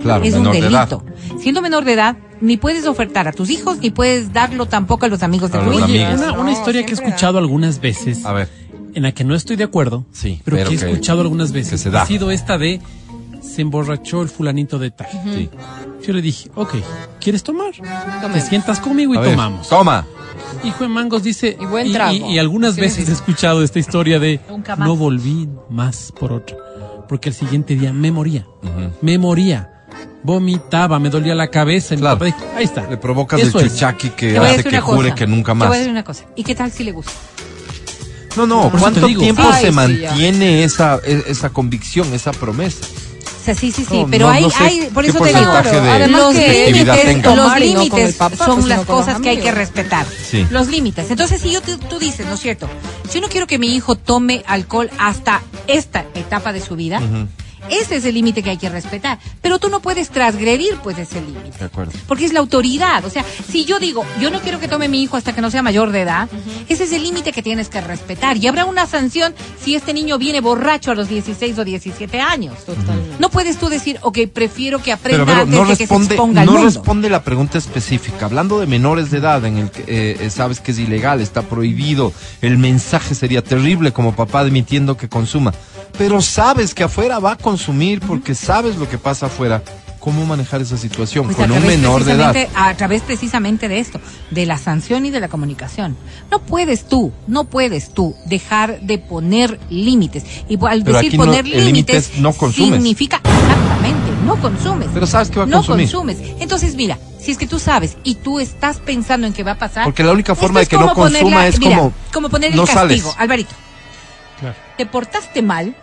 Claro, es un de delito. Siendo menor de edad, ni puedes ofertar a tus hijos, ni puedes darlo tampoco a los amigos de A tu hijo. Una, una No, historia que he escuchado algunas veces, A ver. en la que no estoy de acuerdo, Sí, pero, pero que he escuchado algunas veces, que se da. ha sido esta de se emborrachó el fulanito de tal. Sí. Yo le dije, ok, ¿quieres tomar? Te Tomemos. sientas conmigo y ver, tomamos. Toma. Hijo de Mangos dice, Y buen y, trago. y- y algunas Sí, veces sí. he escuchado esta historia de no volví más por otra, porque el siguiente día me moría, me moría, vomitaba, me dolía la cabeza. y mi Claro. papá dijo, ahí está. Le provocas Eso el es. chuchaqui que Te hace que jure cosa. que nunca Te más. voy a decir una cosa. ¿Y qué tal si le gusta? No, no, te ¿cuánto tiempo Ay, se sí, mantiene esa, e- esa convicción, esa promesa? Sea, sí, sí, sí, No, pero no- hay, no sé hay, por eso te digo, los límites, los límites papá, son pues, las cosas que hay que respetar. Sí. Los límites. Entonces, si yo te- tú dices, ¿no es cierto? Si yo no quiero que mi hijo tome alcohol hasta esta etapa de su vida, Ese es el límite que hay que respetar. Pero tú no puedes transgredir, pues, ese límite. De acuerdo. Porque es la autoridad. O sea, si yo digo, yo no quiero que tome mi hijo hasta que no sea mayor de edad, ese es el límite que tienes que respetar. Y habrá una sanción si este niño viene borracho a los 16 o 17 años. Totalmente. No puedes tú decir, ok, prefiero que aprenda Pero, pero antes no de que se responde, exponga al no mundo. responde la pregunta específica. Hablando de menores de edad, en el que eh, eh, sabes que es ilegal, está prohibido, el mensaje sería terrible como papá admitiendo que consuma. Pero sabes que afuera va a consumir porque sabes lo que pasa afuera. ¿Cómo manejar esa situación Pues con un menor de edad? A través precisamente de esto, de la sanción y de la comunicación. No puedes tú, no puedes tú dejar de poner límites. Y al Pero decir no- poner límites es no consumes. significa exactamente, no consumes. Pero sabes que va a no consumir. consumes. Entonces, mira, si es que tú sabes y tú estás pensando en que va a pasar. Porque la única forma de que no consuma la- es mira, como, como poner el no castigo, sales. Alvarito. Claro. Te portaste mal,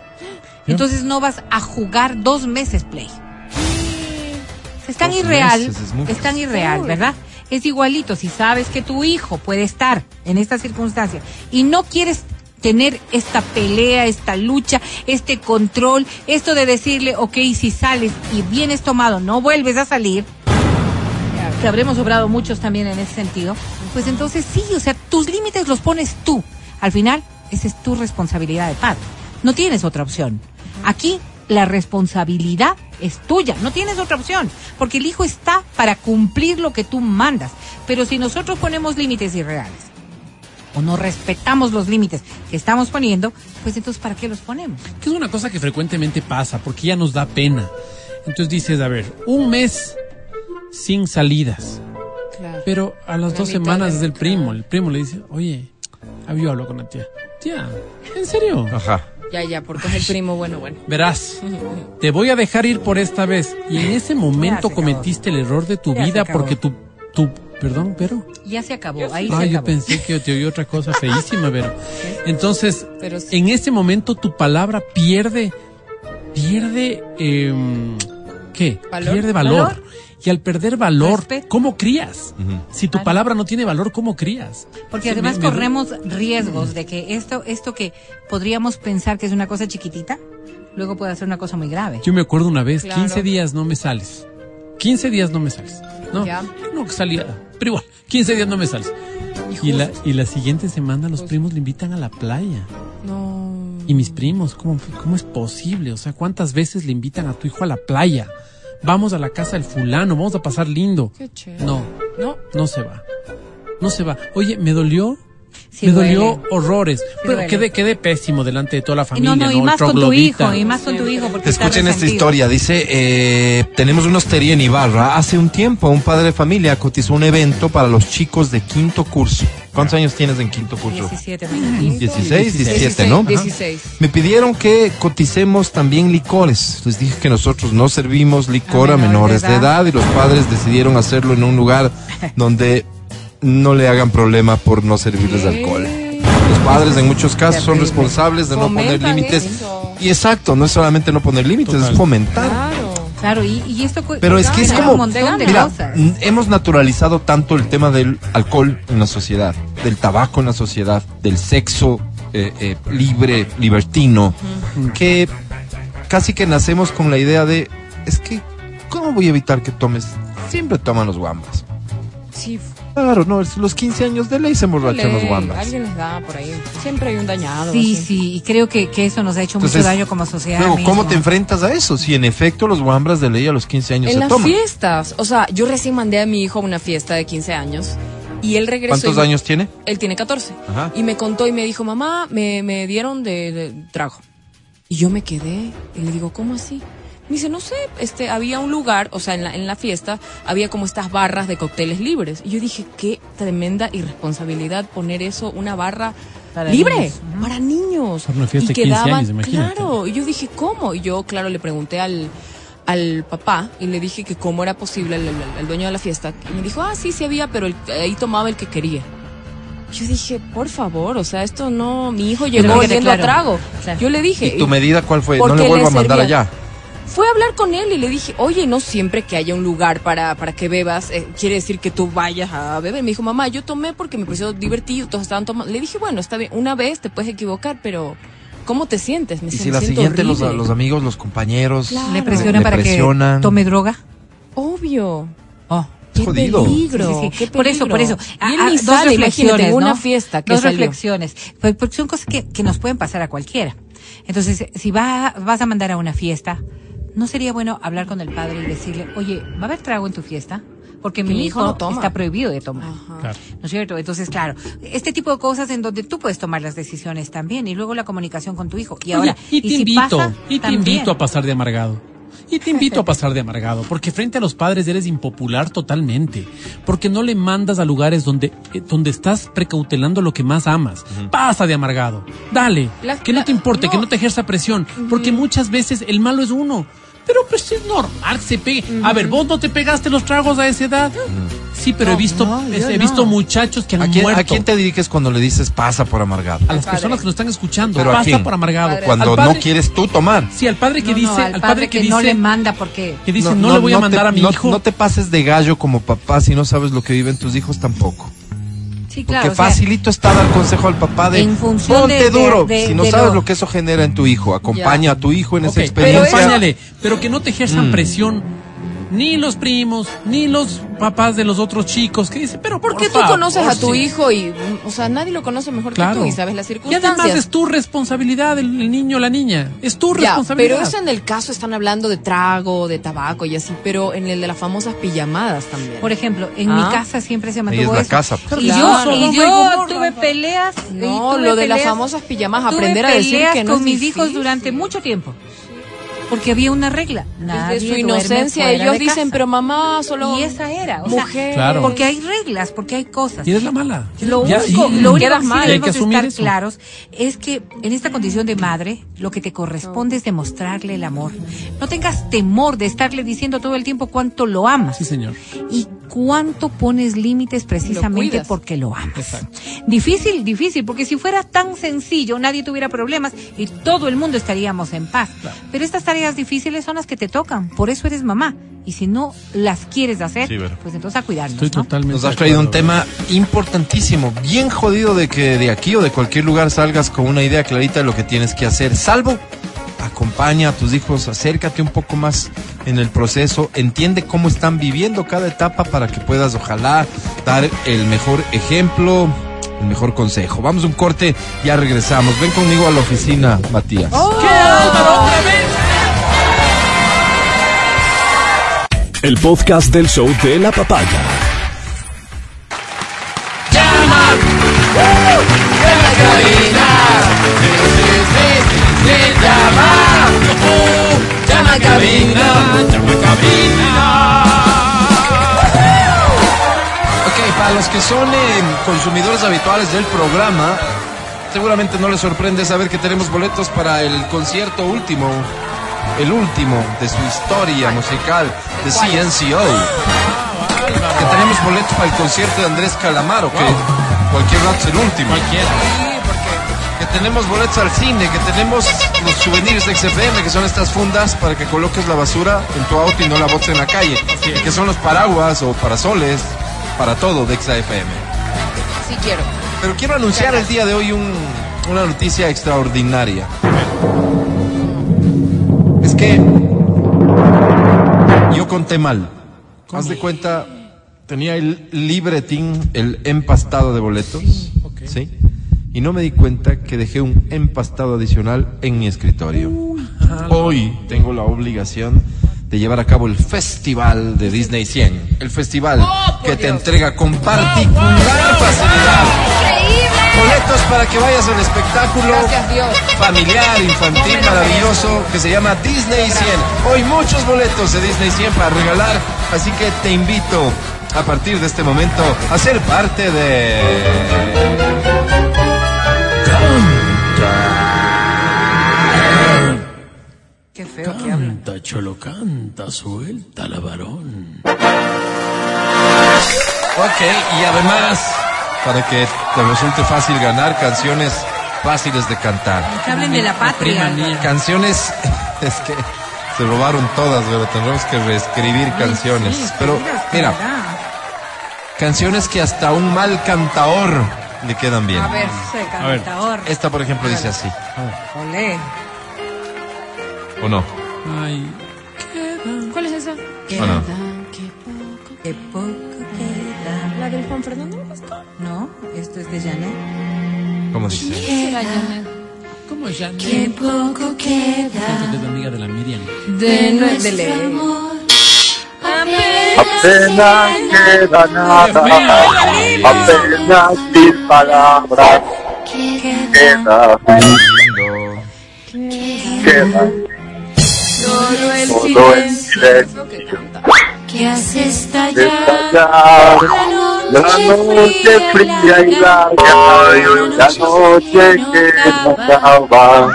entonces no vas a jugar dos meses play. Es tan Dos irreal, meses, es mucho. es tan irreal, ¿verdad? Es igualito si sabes que tu hijo puede estar en esta circunstancia y no quieres tener esta pelea, esta lucha, este control, esto de decirle, ok, si sales y vienes tomado, no vuelves a salir, que habremos obrado muchos también en ese sentido, pues entonces sí, o sea, tus límites los pones tú. Al final, esa es tu responsabilidad de padre. No tienes otra opción. Aquí la responsabilidad es tuya, no tienes otra opción, porque el hijo está para cumplir lo que tú mandas. Pero si nosotros ponemos límites irreales o no respetamos los límites que estamos poniendo, pues entonces ¿para qué los ponemos? Que es una cosa que frecuentemente pasa, porque ya nos da pena. Entonces dices, a ver, un mes sin salidas. Claro. Pero a las La dos semanas de- es el primo. El primo le dice, oye, yo hablo con la tía. Tía, ¿en serio? Ajá. Ya, ya, porque es el primo, bueno, bueno. Verás, te voy a dejar ir por esta vez. Y en ese momento cometiste el error de tu Ya vida porque tu, tu, perdón, pero... Ya se acabó, ahí Ah, se yo acabó. pensé que te oí otra cosa feísima, pero... Entonces, Pero sí. en ese momento tu palabra pierde, pierde, em, ¿qué? ¿Valor? Pierde valor. ¿Valor? Y al perder valor, Respeto. ¿cómo crías? Si tu Vale. palabra no tiene valor, ¿cómo crías? Porque además me- me- corremos riesgos de que esto, esto que podríamos pensar que es una cosa chiquitita, luego puede ser una cosa muy grave. Yo me acuerdo una vez, Claro. 15 días no me sales. 15 días no me sales. No, Ya. no salía, pero igual, 15 días no me sales. Y la, y la siguiente semana los Pues- primos le invitan a la playa. No. Y mis primos, ¿cómo, ¿cómo es posible? O sea, ¿cuántas veces le invitan a tu hijo a la playa? Vamos a la casa del fulano, vamos a pasar lindo. Qué chévere. No, No. no se va. No se va. Oye, me dolió. Sí me duele. dolió horrores. Pero duele. quedé, quedé pésimo delante de toda la Y familia. no, no, y El más con tu hijo, y más con tu hijo, porque está Escuchen esta historia. Dice, eh, tenemos una hostería en Ibarra. Hace un tiempo un padre de familia cotizó un evento para los chicos de quinto curso. ¿Cuántos años tienes en quinto curso? 17, 16, 17, ¿no? 16. Me pidieron que coticemos también licores. Les dije que nosotros no servimos licor A a menores menores de de edad y los padres decidieron hacerlo en un lugar donde no le hagan problema por no servirles alcohol. Los padres en muchos casos son responsables de no poner límites. eso. Y exacto, no es solamente no poner límites, Total. es fomentar. Claro. Claro, y, y esto Pero es que es como, un montón de mira, hemos naturalizado tanto el tema del alcohol en la sociedad, del tabaco en la sociedad, del sexo eh, eh, libre, libertino, que casi que nacemos con la idea de, es que, ¿cómo voy a evitar que tomes? Siempre toman los guambas. Sí. Claro, no, es los 15 años de ley se emborrachan los guambas. Alguien les da por ahí. Siempre hay un dañado. Sí, así. sí, y creo que, que eso nos ha hecho Entonces, mucho daño como sociedad. Luego, ¿cómo mismo. te enfrentas a eso? Si en efecto los guambras de ley a los 15 años En se las toman. fiestas. O sea, yo recién mandé a mi hijo a una fiesta de 15 años. Y él regresó. ¿Cuántos y- años tiene? Él tiene 14. Ajá. Y me contó y me dijo, mamá, me, me dieron de, de trago. Y yo me quedé. Y le digo, ¿cómo así? Me dice, no sé, este, había un lugar, o sea, en la, en la fiesta, había como estas barras de cócteles libres. Y yo dije, qué tremenda irresponsabilidad poner eso, una barra Para libre, niños. para niños. Para una fiesta y de 15 quedaban, años, imagínate. claro. Y yo dije, ¿cómo? Y yo, claro, le pregunté al, al papá y le dije que cómo era posible, el, el- el dueño de la fiesta. Y me dijo, ah, sí, sí había, pero el- ahí tomaba el que quería. Yo dije, por favor, o sea, esto no, mi hijo llegó yendo a claro, trago. claro. Yo le dije, ¿Y tu medida cuál fue? No le vuelvo le a mandar servía. allá. Fue a hablar con él y le dije, oye, no siempre que haya un lugar para, para que bebas, eh, quiere decir que tú vayas a beber. Me dijo, mamá, yo tomé porque me pareció divertido, todos estaban tomando. Le dije, bueno, está bien, una vez te puedes equivocar, pero ¿Cómo te sientes? Me Y si la siguiente, los, amigos, los compañeros. Claro. Le presionan Le para presionan. que tome droga. Obvio. Oh. Qué Jodido. peligro. Sí, sí, sí. qué Por eso, por eso. Y Ah, él ah, ni dos reflexiones, en una fiesta que Dos salió. reflexiones. Pues, porque son cosas que, que nos pueden pasar a cualquiera. Entonces, si va, vas a mandar a una fiesta, ¿no sería bueno hablar con el padre y decirle, oye, ¿va a haber trago en tu fiesta? Porque mi, hijo, hijo no toma. está prohibido de tomar. Claro. ¿No es cierto? Entonces, claro, este tipo de cosas en donde tú puedes tomar las decisiones también y luego la comunicación con tu hijo. Y ahora, Oye, y te si invito, pasa, y te también. invito a pasar de amargado. Y te invito a pasar de amargado, porque frente a los padres eres impopular totalmente, porque no le mandas a lugares donde, eh, donde estás precautelando lo que más amas. Pasa de amargado, dale, La- que no la- te importe, que no. no te ejerza presión, porque muchas veces el malo es uno. Pero pues es normal, se pegue. A ver, vos no te pegaste los tragos a esa edad. Sí, pero he visto, no, he no. visto muchachos que han ¿A quién, muerto. ¿A quién te diriges cuando le dices pasa por amargado? A las personas que nos están escuchando. ¿Pero a pasa por amargado. Padre. Cuando padre- no quieres tú tomar. Sí, al padre que No, no, dice, al al padre que, dice, no le manda porque que dice, no, le voy a mandar te- a mi no- hijo. No te pases de gallo como papá si no sabes lo que viven tus hijos tampoco. Sí, Porque claro, o sea, facilito está dar consejo al papá de En función ponte de- duro. de- si no sabes lo- lo... que eso genera en tu hijo, acompaña Ya. a tu hijo en esa pero experiencia. acompáñale, pero que no te ejerzan Mm. presión ni los primos, ni los papás de los otros chicos que dicen, pero Porque por tú conoces a tu sí. hijo y, mm, o sea, nadie lo conoce mejor Claro. que tú y sabes las Y circunstancias. además es tu responsabilidad el, el niño o la niña. Es tu Ya, responsabilidad. pero eso en el caso están hablando de trago, de tabaco y así, pero en el de las famosas pijamadas también. Por ejemplo, en Ah. mi casa siempre se mantuvo es la eso. casa, pues. Y Claro. yo, y yo tuve peleas. y no, tuve lo de las famosas pijamas, tuve aprender a decir que no con es mis difícil. hijos durante mucho tiempo. Porque había una regla. Nadie Desde su inocencia ellos dicen, casa. pero mamá, solo Y esa era. O sea, mujer. Claro. Porque hay reglas, porque hay cosas. Y eres la mala. Lo Ya, único, y- lo único que sí debemos estar eso. claros es que en esta condición de madre, lo que te corresponde es demostrarle el amor. No tengas temor de estarle diciendo todo el tiempo cuánto lo amas. Sí, señor. y cuánto pones límites precisamente porque lo amas. Exacto. Difícil, difícil, porque si fuera tan sencillo, nadie tuviera problemas y todo el mundo estaríamos en paz. Pero estas tareas difíciles son las que te tocan, por eso eres mamá. Y si no las quieres hacer, Sí, pues entonces a cuidarnos. Estoy ¿no? totalmente. Nos has traído un tema importantísimo, bien jodido de que de aquí o de cualquier lugar salgas con una idea clarita de lo que tienes que hacer. Salvo, acompaña a tus hijos, acércate un poco más en el proceso, entiende cómo están viviendo cada etapa para que puedas, ojalá, dar el mejor ejemplo, el mejor consejo. Vamos a un corte, ya regresamos. Ven conmigo a la oficina, Matías. El podcast del show de la papaya. Llama cabina. Ok, para los que son eh, consumidores habituales del programa, seguramente no les sorprende saber que tenemos boletos para el concierto último, el último de su historia musical, de CNCO. Que tenemos boletos para el concierto de Andrés Calamaro, que cualquier rato es el último. Cualquiera. Tenemos boletos al cine, que tenemos los souvenirs de XFM, que son estas fundas para que coloques la basura en tu auto y no la botes en la calle. Que son los paraguas o parasoles para todo de XFM. Sí quiero. Pero quiero anunciar el día de hoy un- una noticia extraordinaria. Es que yo conté mal. Haz de cuenta, tenía el libretín, el empastado de boletos, ok. ¿sí? Y no me di cuenta que dejé un empastado adicional en mi escritorio. Hoy tengo la obligación de llevar a cabo el festival de Disney 100. El festival que te entrega con particular facilidad boletos para que vayas al espectáculo Gracias, familiar, infantil, maravilloso que se llama Disney 100. Hoy muchos boletos de Disney 100 para regalar, así que te invito a partir de este momento a ser parte de... Canta, cholo, canta, suelta la varón. Ok, y además, para que te resulte fácil ganar canciones fáciles de cantar. Que hablen de la patria. Prima. Canciones, es que se robaron todas, pero tendremos que reescribir canciones. Sí, pero mira, canciones que hasta un mal cantaor le quedan bien. A ver, soy A ver. cantador. Esta, por ejemplo, dice así, Olé. ¿o no? Ay, ¿Cuál es esa? ¿O no? Qué poco. Qué poco queda. ¿La del Juan Fernando? No, esto es de Janet. ¿Cómo dice? ¿Qué será, Janet? ¿cómo es Janet? Qué poco queda que es la amiga de la Miriam. De nuestro de amor. Apenas queda nada, apenas mil palabras, queda, Lindo. queda Solo el todo el silencio. silencio. que canta. Que hace estallar estallar. La noche fría y larga, la noche que no acaba,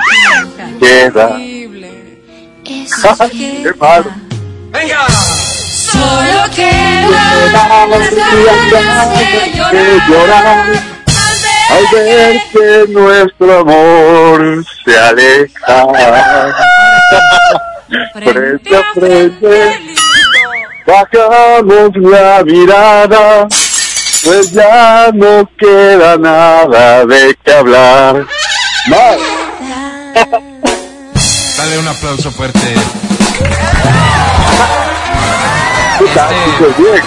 queda, qué malo. Solo queda Las ganas de llorar. Al ver que nuestro amor se aleja. Frente a frente bajamos la mirada, pues ya no queda nada de qué hablar. Más. Dale un aplauso fuerte. ¿Qué tal? Este- Súper bien.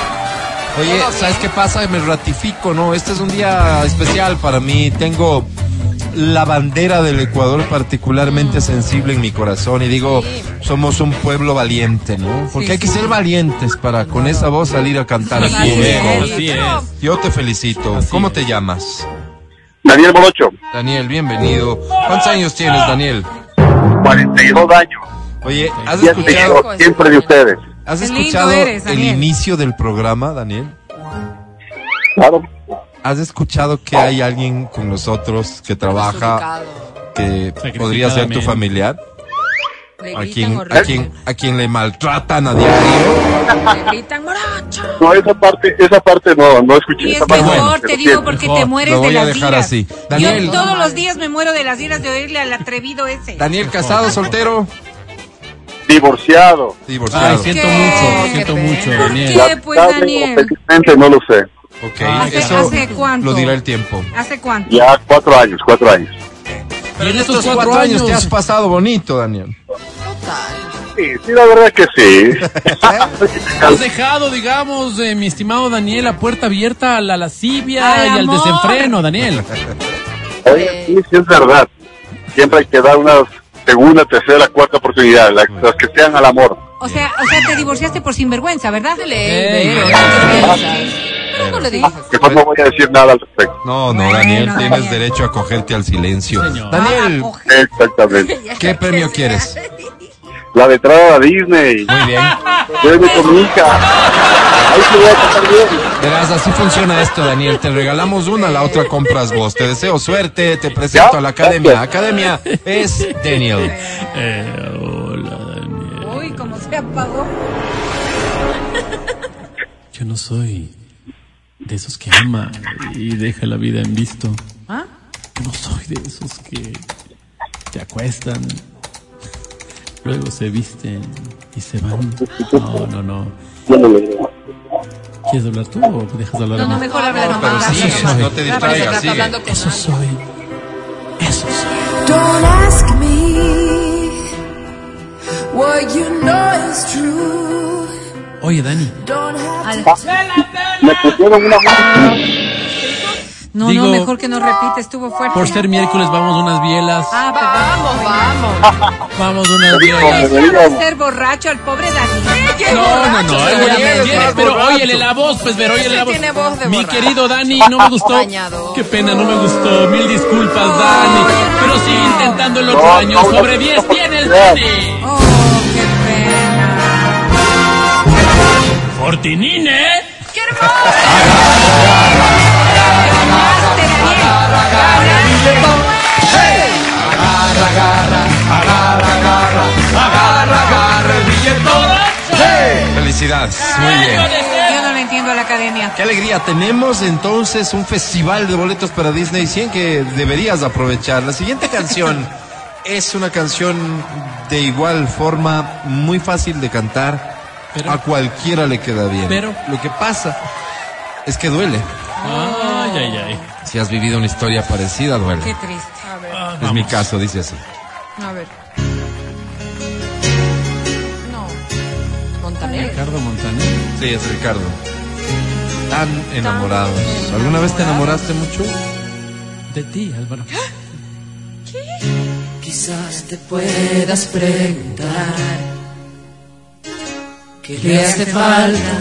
Oye, ¿sabes qué pasa? Me ratifico, ¿no? Este es un día especial para mí. Tengo la bandera del Ecuador particularmente sensible en mi corazón y digo, somos un pueblo valiente, ¿no? Porque hay que ser valientes para con esa voz salir a cantar. Así es. Yo te felicito. ¿Cómo te llamas? Daniel Morocho, Daniel, bienvenido. ¿Cuántos años tienes, Daniel? 42 años. Oye, ¿has escuchado, siempre de ustedes. ¿has escuchado eres, el inicio del programa, Daniel? Claro. ¿Has escuchado que hay alguien con nosotros que trabaja, que podría ser tu familiar? A quien, a quien, a quien le maltratan a diario. Le gritan morocho. No, esa parte, esa parte no, no escuché Y esa es parte. mejor, pero te digo, porque mejor, te mueres lo voy de a las dejar iras. así. Daniel. Yo todos los días me muero de las iras de oírle al atrevido ese. Daniel, casado, soltero, Divorciado. divorciado. Ay, siento ¿Qué? mucho, siento mucho, ¿Por Daniel. qué? pues, Daniel. no lo sé. Ok, ¿Hace- eso hace cuánto? lo dirá el tiempo. ¿Hace cuánto? Ya cuatro años, cuatro años. Pero en estos cuatro cuatro años te has pasado bonito, Daniel. Sí, sí, la verdad que sí. Has dejado, digamos, eh, mi estimado Daniel, la puerta abierta a la lascivia y al desenfreno, Daniel. Oye, sí, sí es verdad. Siempre hay que dar una segunda, tercera, cuarta oportunidad, la- las que sean al amor. O sea, o sea, te divorciaste por sinvergüenza, ¿verdad? Dale, Ey, pero ey, no te no le digas. Mejor no voy a decir nada al respecto. No, no, Bueno, Daniel, tienes Daniel. derecho a cogerte al silencio. Señor. Daniel, Exactamente. ¿qué premio quieres? La de entrada a Disney. Muy bien. Lléveme con mi hija. Ahí se voy a pasar bien. Verás, así funciona esto, Daniel. Te regalamos una, la otra compras vos. Te deseo suerte, te presento ¿Ya? a la academia. Academia es Daniel. Eh, hola, Daniel. Uy, cómo se apagó. Yo no soy de esos que ama y deja la vida en visto. ¿Ah? Yo no soy de esos que te acuestan, luego se visten y se van. No, no, no. ¿Quieres hablar tú o dejas hablar a No, mí? no, mejor habla Pero nomás. sí, no te distraigas, sigue. Eso soy. Eso soy. Don't ask me what you know is true. Oye, Dani, have Me pusieron una. No, Digo- no, mejor que no repite, estuvo fuerte. por ser miércoles vamos unas bielas. Ah, Vamos, vamos. Vamos unas bielas. ¿Qué va a ser borracho al pobre Daniel? No, no, no, más pero óyele la voz, pues, pero óyele la voz. tiene voz de Mi borracho. querido Dani, no me gustó. Qué pena, no me gustó. Mil disculpas, Dani. Pero sigue intentando el otro No, año. no, Sobre no, 10 no, tienes, no. Dani. Fortinine. ¡Qué hermoso! Ganaste, Daniel. Felicidades. Muy bien. Yo no le entiendo a la academia. Qué alegría. Tenemos entonces un festival de boletos para Disney 100 que deberías aprovechar. La siguiente canción es una canción de igual forma muy fácil de cantar. Pero- a cualquiera le queda bien. Pero- lo que pasa Es que duele. Ay, ay, ay. Si has vivido una historia parecida, duele. Qué triste. Es mi caso, dice así. A ver. No. Montaner. Ricardo Montaner. Sí, es Ricardo. Tan enamorados. ¿Alguna vez te enamoraste mucho? De ti, Álvaro. Quizás te puedas preguntar qué le hace falta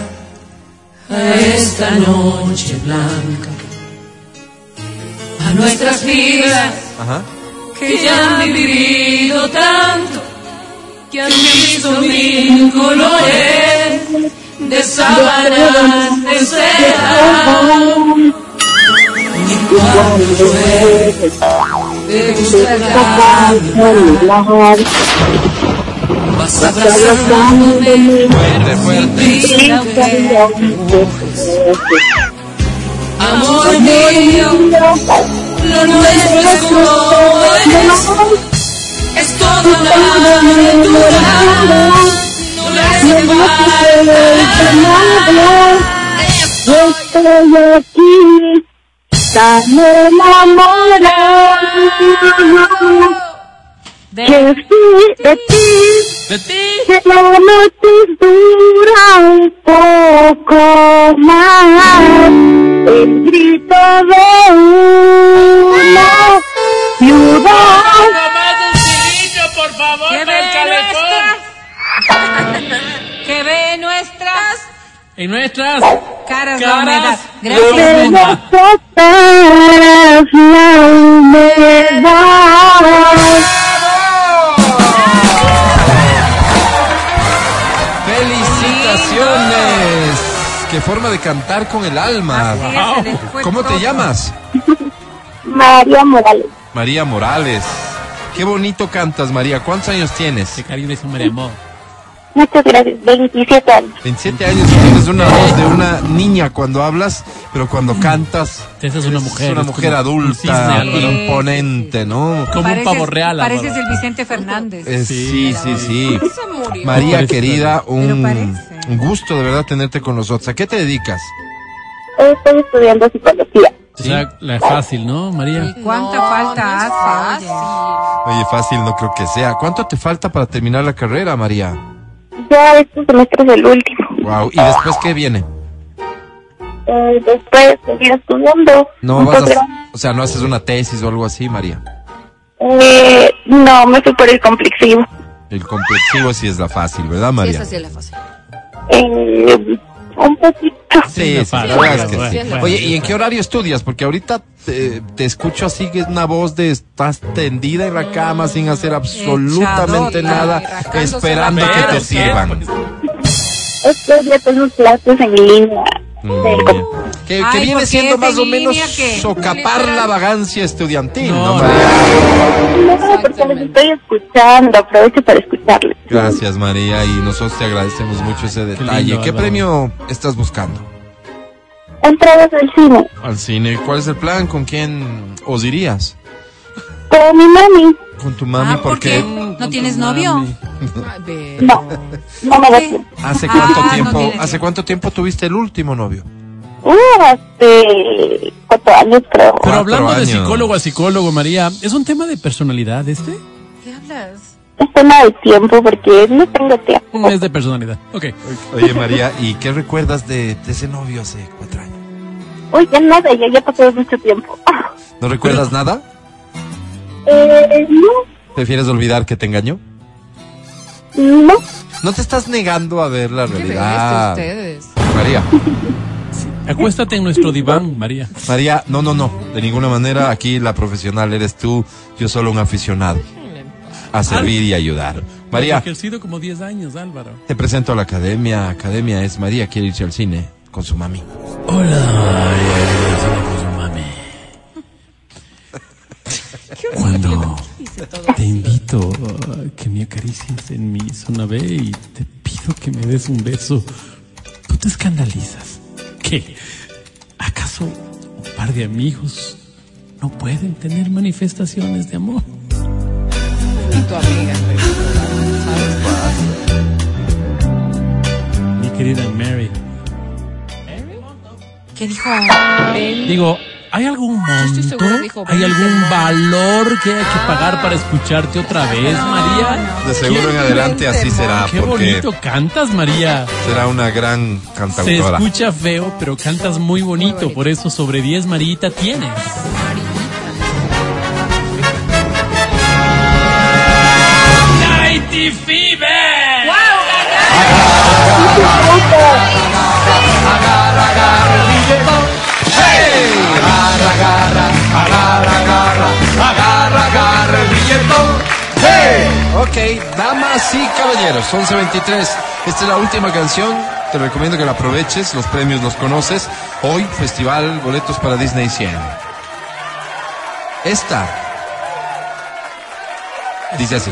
a esta noche blanca, a nuestras vidas Ajá. que ya han vivido tanto, que han visto mil colores de sábanas de seda. Y cuando llueve, te gusta caminar, vas abrazándome Amor mío, lo nuestro es como es, es todo natural, no le hace falta nada. Estoy aquí, tan enamorado, De- que sí de ti, De ti. que la noche dura un poco más. El grito de una ciudad. que ve nuestras, que ve nuestras En nuestras caras, la Caras humedad. Gracias. la humedad. ¡Felicitaciones! ¡Qué forma de cantar con el alma! Así es, ¿Cómo te llamas? María Morales. María Morales. Qué bonito cantas, María. ¿Cuántos años tienes? Qué cariño es un Mariamó. Muchas gracias. 27 años. 27 años tienes una voz de una niña cuando hablas, pero cuando cantas Esa es una mujer. es una es mujer adulta, imponente, ¿no? Como un pavo real. Pareces el Vicente Fernández. Eh, sí, sí, sí. María Parece. querida, un, gusto de verdad tenerte con nosotros. ¿A qué te dedicas? Estoy estudiando psicología. O sea, la fácil, ¿no, María? ¿Y cuánta No, falta no es hace? fácil. oye? Oye, fácil no creo que sea. ¿Cuánto te falta para terminar la carrera, María? Ya este semestre es el último. Wow. ¿Y después qué viene? Eh, después seguir estudiando. No vas a, o sea, no haces una tesis o algo así, María. Eh, no, me fui por el complexivo. El complexivo sí es la fácil, ¿verdad, Sí, María? esa sí es la fácil. Eh, un poquito. Sí, la sí, la verdad es que bueno, sí. bueno. Oye, ¿y en qué horario estudias? Porque ahorita te, te escucho así que es una voz de estás tendida en la cama sin hacer absolutamente nada, esperando que te sirvan. Estos días tengo clases en línea. Mm, Que, viene ¿por qué siendo más o menos qué? socapar la vagancia estudiantil, ¿no, No, María? No, porque los estoy escuchando. Aprovecho para escucharles. Gracias, María, y nosotros te agradecemos mucho ese detalle. lindo, ¿Qué Álvaro. premio estás buscando? Entradas al cine. Al cine. ¿Cuál es el plan? ¿Con quién os irías? Con mi mami. Con tu mami, Ah, ¿por porque qué? ¿No tienes novio? No, no me ¿Qué? tiempo. ¿hace Ah, cuánto tiempo, hace tiempo. cuánto tiempo tuviste el último novio? Uh, hace cuatro años creo. Pero hablando de psicólogo a psicólogo, María, ¿es un tema de personalidad este? ¿Qué hablas? Es tema de tiempo porque no tengo tiempo. Es de personalidad. Ok. Oye, María, ¿y qué recuerdas de, de ese novio hace cuatro años? Uy, ya nada, ya, ya pasó mucho tiempo. ¿No recuerdas nada? Eh, no, ¿Prefieres olvidar que te engañó? no. No te estás negando a ver la ¿Qué realidad. ustedes? María, Acuéstate en nuestro diván, María. María, no, no, no, de ninguna manera aquí la profesional eres tú, yo solo un aficionado a servir y ayudar. María, ejercido como 10 años, Álvaro. te presento a la academia, academia es María quiere irse al cine con su mami. Hola, María. mami. Cuando te invito a que me acaricies en mi zona B y te pido que me des un beso, tú te escandalizas. ¿Qué? ¿Acaso un par de amigos no pueden tener manifestaciones de amor? Y tu amiga. Mi querida Mary. ¿Qué dijo? Digo, ¿hay algún estoy monto? segura, dijo, ¿Hay algún valor que hay que pagar para escucharte otra vez, María? De seguro en adelante así será, Qué porque bonito cantas, María. será una gran Se cantautora. escucha feo, pero cantas muy bonito. Por eso sobre 10, Marita, tienes. Nighty Fever. Ok, damas y caballeros, 11.23. Esta es la última canción. Te recomiendo que la aproveches. Los premios los conoces. Hoy, festival, boletos para Disney 100. Esta. Dice así.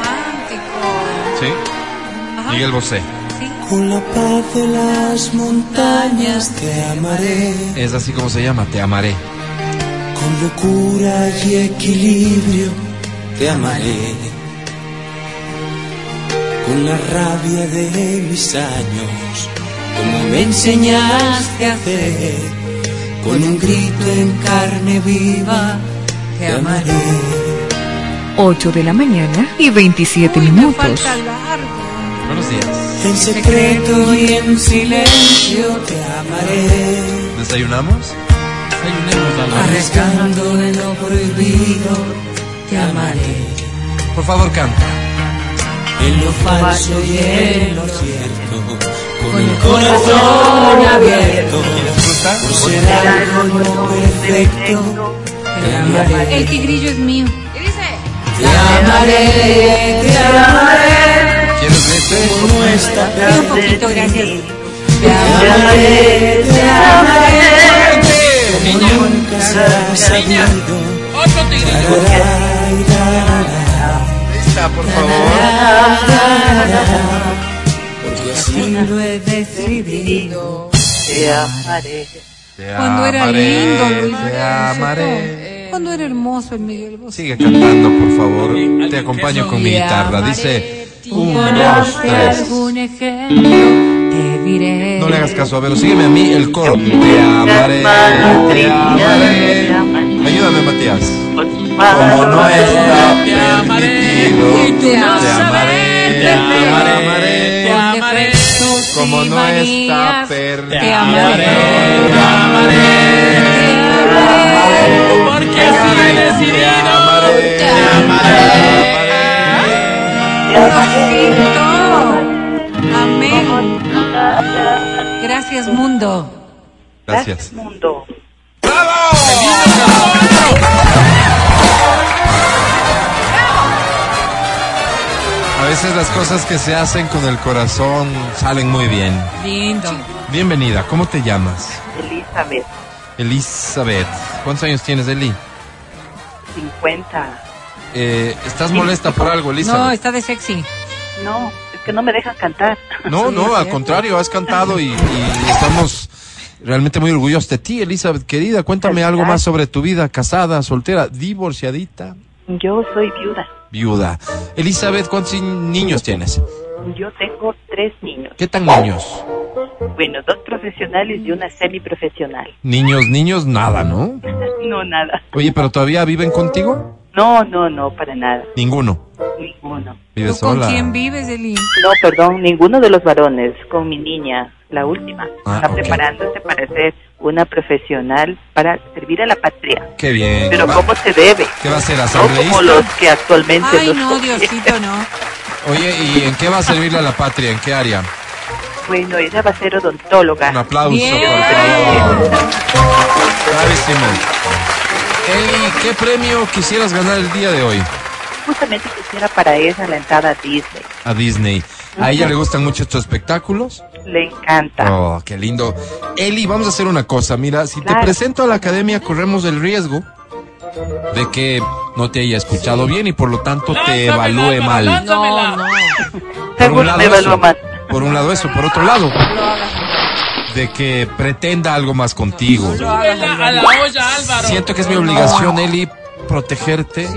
Romántico. ¿Sí? Miguel Bosé. Con la paz de las montañas te amaré, Es así como se llama, Te amaré. con locura y equilibrio te amaré. Con la rabia de mis años, como me enseñaste a hacer, con un grito en carne viva te amaré. 8 de la mañana y 27 Uy, me minutos. Buenos días. En secreto y en silencio te amaré. ¿Desayunamos? Desayunemos. Arriesgando en lo prohibido, te amaré. Por favor, canta. En lo falso y en lo cierto, con el corazón abierto, por ser algo no perfecto, te amaré. El tigrillo es mío. Te amaré, te amaré, ¿Quieres leche? como esta Un poquito, gracias. Te amaré, te amaré, como nunca se ha sabido. Otro. Lista, por favor. Porque así lo he decidido. Te amaré. Cuando era lindo, Luis. Te amaré. Cuando era hermoso el Miguel Bosé. Sigue cantando, por favor. Te acompaño con mi guitarra. Dice un, dos, tres. algún ejemplo te diré. No le hagas caso a Vero, sígueme a mí el coro. Te amaré, te amaré. Ayúdame, Matías. Como no está permitido. Te amaré, te amaré. Te amaré. Como no está permitido. te amaré. Te amaré. Así Te decidido. amaré. Te amaré. Diosito. Amén. Gracias, mundo. Gracias. Mundo. A veces las cosas que se hacen con el corazón salen muy bien. Lindo. Bienvenida, ¿cómo te llamas? Elizabeth, Elizabeth. ¿Cuántos años tienes, Eli? 50. Eh, ¿Estás molesta por algo, No, Elizabeth? está de sexy. No, es que no me dejan cantar. No, no, al contrario, has cantado y, y estamos realmente muy orgullosos de ti, Elizabeth, querida. Cuéntame algo más sobre tu vida, casada, soltera, divorciadita, Yo soy viuda. viuda. Elizabeth, ¿cuántos niños tienes? Yo tengo tres niños. ¿Qué tan niños? Bueno, dos profesionales y una semiprofesional. Niños, niños, nada, ¿no? No, nada. Oye, ¿pero todavía viven contigo? No, no, no, para nada. Ninguno. Ninguno. Vives ¿Tú con sola. quién vives, Eli? No, perdón, ninguno de los varones. Con mi niña, la última. Ah, Está preparándose para ser una profesional para servir a la patria. Qué bien. Pero Va- ¿cómo se debe? ¿Qué va a ser, No asambleísta? como los que actualmente Ay, no. Diosito, no. Oye, ¿y en qué va a servirle a la patria? ¿En qué área? Bueno, ella va a ser odontóloga. Un aplauso, Bien. por favor. Bravísimo. Eli, ¿qué premio quisieras ganar el día de hoy? Justamente quisiera para ella la entrada a Disney. A Disney. ¿A ella le gustan mucho estos espectáculos? Le encanta. Oh, qué lindo. Eli, vamos a hacer una cosa. Mira, si te presento a la academia, corremos el riesgo de que no te haya escuchado bien y por lo tanto te evalúe mal. Por un lado me evalúa eso. mal. Por un lado eso, por otro lado, de que pretenda algo más contigo. Súbela a la olla, Álvaro. Siento que es mi obligación, Eli, protegerte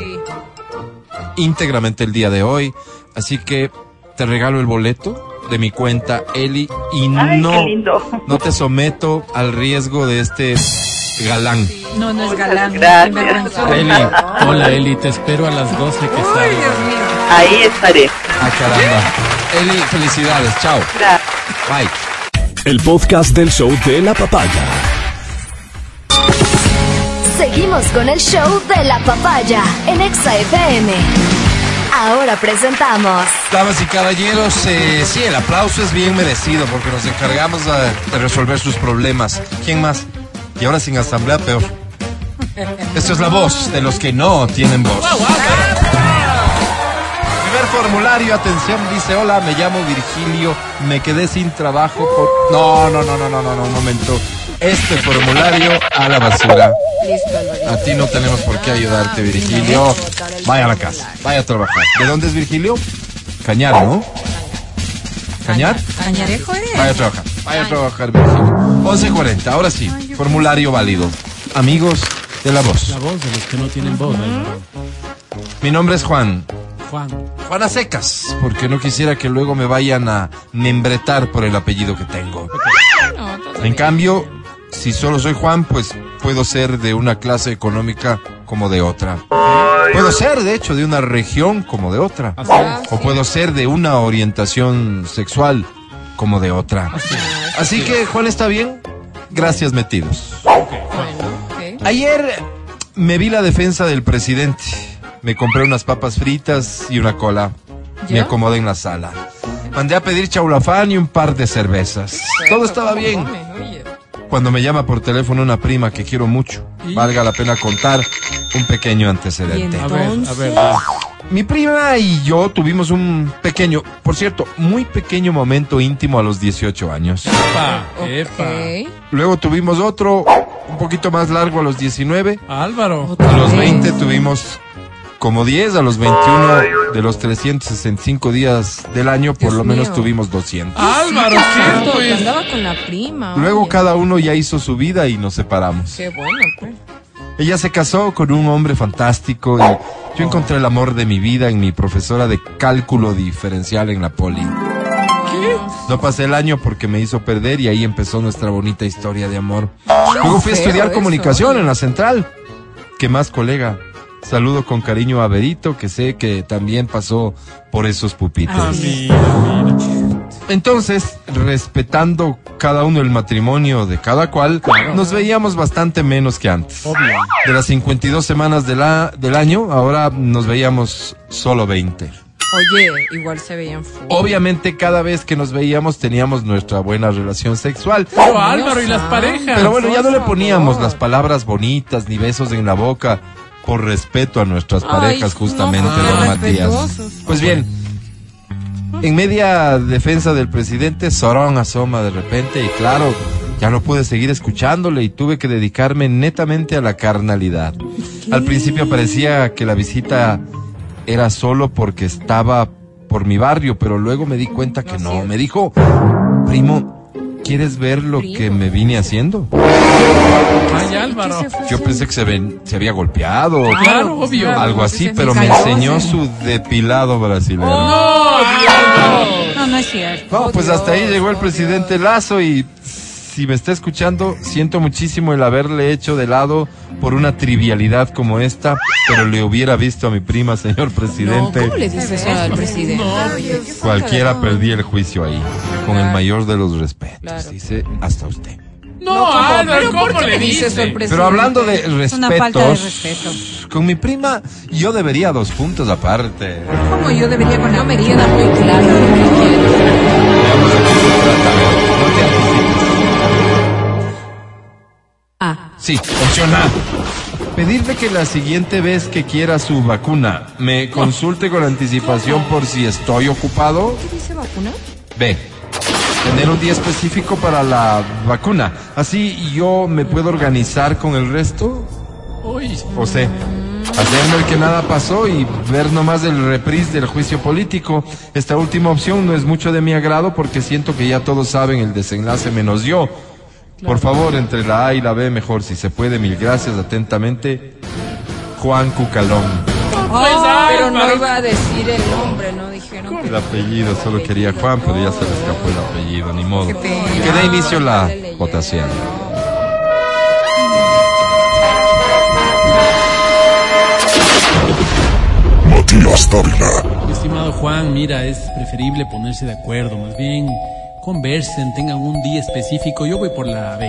íntegramente el día de hoy. Así que te regalo el boleto de mi cuenta, Eli, y Ay, no, qué lindo. no te someto al riesgo de este galán. No, no es galán. Gracias. Eli, Hola Eli, te espero a las 12 que Ay, salga. Dios mío. Ahí estaré. ah, caramba. Eli, felicidades, chao. Gracias. Bye. El podcast del show de la papaya. Seguimos con el show de la papaya en Exa FM. Ahora presentamos Damas y caballeros, eh, sí, el aplauso es bien merecido porque nos encargamos de resolver sus problemas. ¿Quién más? Y ahora sin asamblea, peor. Esto es la voz de los que no tienen voz. Primer formulario, atención, dice, hola, me llamo Virgilio, me quedé sin trabajo por... No, no, no, no, no, no, no, un momento. Este formulario a la basura. A ti no tenemos por qué ayudarte, Virgilio. Vaya a la casa, vaya a trabajar. ¿De dónde es Virgilio? Cañar, ¿no? ¿Cañar? Cañarejo eres. Vaya a trabajar, vaya a trabajar, Virgilio. 11.40, ahora sí, formulario válido. Amigos de la voz. La voz de los que no tienen voz. Mi nombre es Juan. Juan. Juan a secas, porque no quisiera que luego me vayan a membretar por el apellido que tengo. En cambio, si solo soy Juan, pues puedo ser de una clase económica como de otra. Puedo ser, de hecho, de una región como de otra. Así es. O puedo ser de una orientación sexual como de otra. Así que, Juan, ¿está bien? Gracias, metidos. Ayer me vi la defensa del presidente. Me compré unas papas fritas y una cola. Me acomodé en la sala. Mandé a pedir chaulafán y un par de cervezas. Todo estaba bien. Cuando me llama por teléfono una prima que quiero mucho, valga la pena contar un pequeño antecedente. A ver, a ver. Mi prima y yo tuvimos un pequeño, por cierto, muy pequeño momento íntimo a los 18 años. Epa. Luego tuvimos otro un poquito más largo a los 19. Álvaro. A los 20 tuvimos como 10, a los 21 de los 365 días del año, por Dios lo menos mío. tuvimos 200. Álvaro, ¿qué? Todo, pues? andaba con la prima. Luego oye. cada uno ya hizo su vida y nos separamos. Qué bueno, pues. Ella se casó con un hombre fantástico y yo encontré el amor de mi vida en mi profesora de cálculo diferencial en la poli. No pasé el año porque me hizo perder y ahí empezó nuestra bonita historia de amor. Luego fui a estudiar comunicación en la central. ¿Qué más, colega? Saludo con cariño a Berito, que sé que también pasó por esos pupitres. Ah. Entonces, respetando cada uno el matrimonio de cada cual, nos veíamos bastante menos que antes. Obvio. De las 52 semanas de la, del año, ahora nos veíamos solo 20. Oye, igual se veían full. Obviamente cada vez que nos veíamos teníamos nuestra buena relación sexual. Pero Álvaro y las parejas. Pero bueno, ya no le por poníamos las palabras bonitas ni besos en la boca por respeto a nuestras Ay, parejas, justamente, qué don Matías. Pues bien, en media defensa del presidente, Sorón asoma de repente y claro, ya no pude seguir escuchándole y tuve que dedicarme netamente a la carnalidad. Al principio parecía que la visita era solo porque estaba por mi barrio, pero luego me di cuenta que no. Me dijo, primo, ¿quieres ver lo que me vine haciendo? Ay, Álvaro. Yo pensé que se, ven- se había golpeado, Claro, obvio. algo así, pero me enseñó su depilado brasileño. No, Álvaro. No, no es cierto. No, pues hasta ahí llegó el presidente Lazo y si me está escuchando, siento muchísimo el haberle hecho de lado por una trivialidad como esta, pero le hubiera visto a mi prima, señor No, presidente. ¿cómo le dices eso al presidente? Cualquiera perdí el juicio ahí, con el mayor de los respetos, Claro. dice hasta usted. No, ¿cómo? Álvaro, ¿Pero por ¿cómo qué le dices eso al dices? presidente? Pero hablando de Es una falta de respetos, respeto. con mi prima yo debería dos puntos aparte. Como yo debería con No la me queda muy claro lo que quieres. Sí, opción A. Pedirle que la siguiente vez que quiera su vacuna me consulte con anticipación por si estoy ocupado. ¿qué dice vacuna? B. Tener un día específico para la vacuna. Así yo me puedo organizar con el resto. O C. Hacerme el que nada pasó y ver nomás el reprise del juicio político. Esta última opción no es mucho de mi agrado porque siento que ya todos saben el desenlace menos yo. Por favor, entre la A y la B mejor, si se puede, mil gracias, atentamente, Juan Cucalón. pues Pero Pero no iba a decir el nombre, no dijeron. El apellido, solo quería Juan, pero ya se le escapó el apellido, ni modo. Que dé inicio la votación. Matías Dávila. Mi estimado Juan, mira, es preferible ponerse de acuerdo. Más bien, conversen, tengan un día específico. Yo voy por la B.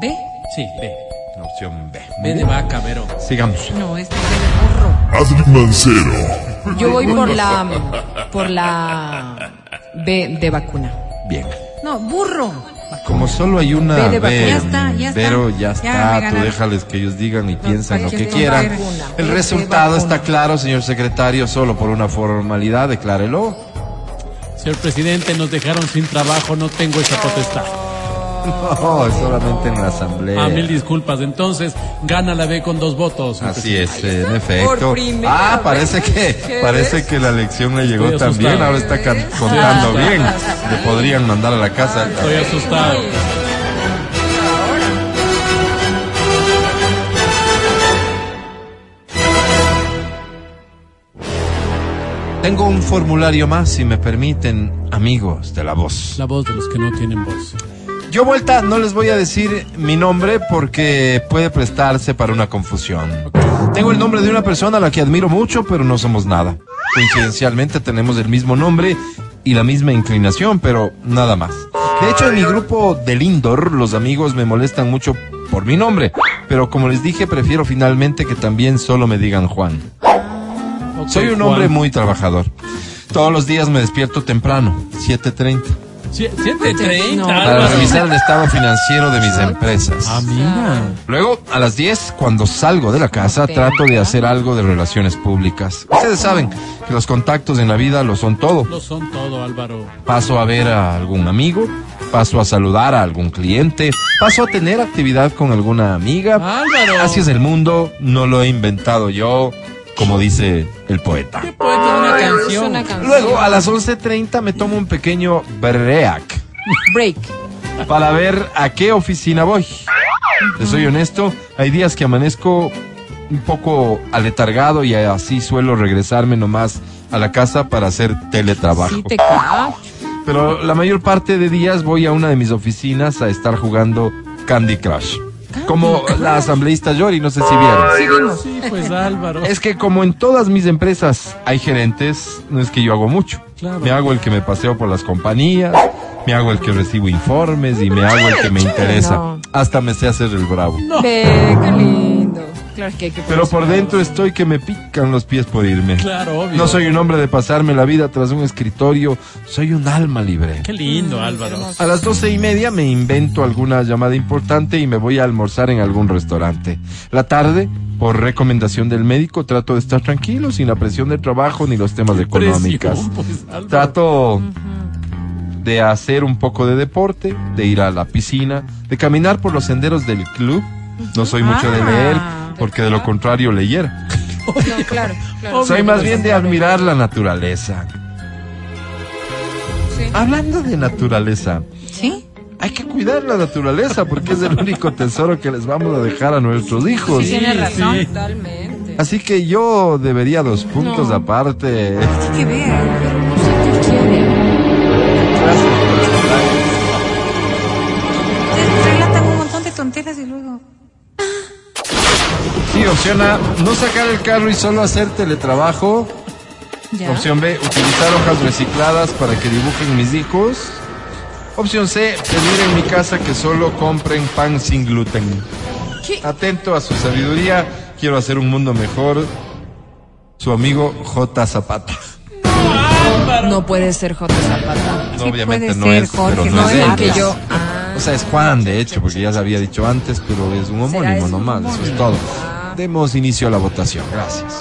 ¿Ve? Sí, B. La opción B. B de vaca, Vero. Sigamos. No, este es de burro. Adri Mancero. Yo voy por la por la B de vacuna. Bien. No, burro. Como solo hay una de B, vacuna. Ya está, ya está. pero ya Ya está, me tú déjales que ellos digan y piensen lo que quieran. vacuna. El resultado está claro, señor secretario, solo por una formalidad, declárelo. Señor presidente, nos dejaron sin trabajo, no tengo esa potestad. No, es solamente en la asamblea. Ah, mil disculpas. Entonces, gana la B con dos votos. Así es, en efecto. Ah, parece que ¿Qué parece que la elección le llegó también. Ahora está contando bien. Le podrían mandar a la casa. Estoy asustado. Tengo un formulario más, si me permiten, amigos de la voz. La voz de los que no tienen voz. Yo vuelta no les voy a decir mi nombre porque puede prestarse para una confusión. Tengo el nombre de una persona a la que admiro mucho, pero no somos nada. Coincidencialmente tenemos el mismo nombre y la misma inclinación, pero nada más. De hecho, en mi grupo del Indoor, los amigos me molestan mucho por mi nombre, pero como les dije, prefiero finalmente que también solo me digan Juan. Soy un Juan. hombre muy trabajador. Todos los días me despierto temprano, 7.30, Sie- 7.30. No. para revisar el estado financiero de mis empresas. Ah, mira. Luego, a las 10, cuando salgo de la casa, trato de hacer algo de relaciones públicas. Ustedes saben que los contactos en la vida lo son todo. Lo son todo, Álvaro. Paso a ver a algún amigo, paso a saludar a algún cliente, paso a tener actividad con alguna amiga. Álvaro. Así es el mundo, no lo he inventado yo, como dice el poeta. ¿Qué poeta una canción? una canción. Luego, a las 11.30 me tomo un pequeño break break. para ver a qué oficina voy. Te soy honesto, hay días que amanezco un poco aletargado y así suelo regresarme nomás a la casa para hacer teletrabajo. Sí te. Pero la mayor parte de días voy a una de mis oficinas a estar jugando Candy Crush. Como la asambleísta Yori, no sé si vieron. Sí, pues Álvaro. Es que como en todas mis empresas hay gerentes, no es que yo hago mucho. Claro. Me hago el que me paseo por las compañías, me hago el que recibo informes y me hago el que me interesa. No. Hasta me sé hacer el bravo. Ve, qué lindo. Claro que hay que Pero por dentro estoy que me pican los pies por irme. Claro, obvio. No soy un hombre de pasarme la vida tras un escritorio, soy un alma libre. Qué lindo, Álvaro. A las doce y media me invento alguna llamada importante y me voy a almorzar en algún restaurante. La tarde, por recomendación del médico, trato de estar tranquilo, sin la presión del trabajo ni los temas económicos. Pues. Trato de hacer un poco de deporte, de ir a la piscina, de caminar por los senderos del club. No soy mucho de Ah, leer, porque de lo contrario leyera. No, claro, claro. Soy más bien de admirar la naturaleza. Hablando de naturaleza, ¿Sí? hay que cuidar la naturaleza porque es el único tesoro que les vamos a dejar a nuestros hijos. Sí, tiene razón. sí. Totalmente. Así que yo debería dos puntos No. aparte. Hay que ver. Opción A, no sacar el carro y solo hacer teletrabajo. Ya. Opción B, utilizar hojas recicladas para que dibujen mis hijos. Opción C, pedir en mi casa que solo compren pan sin gluten. ¿Qué? Atento a su sabiduría, quiero hacer un mundo mejor. Su amigo J. Zapata. No puede ser J. Zapata. No, obviamente no ser, es, Jorge, pero no no es es él. el que yo. Ah, O sea, es Juan, de hecho, porque ya se había dicho antes, pero es un homónimo nomás, eso es todo. Demos inicio a la votación, gracias.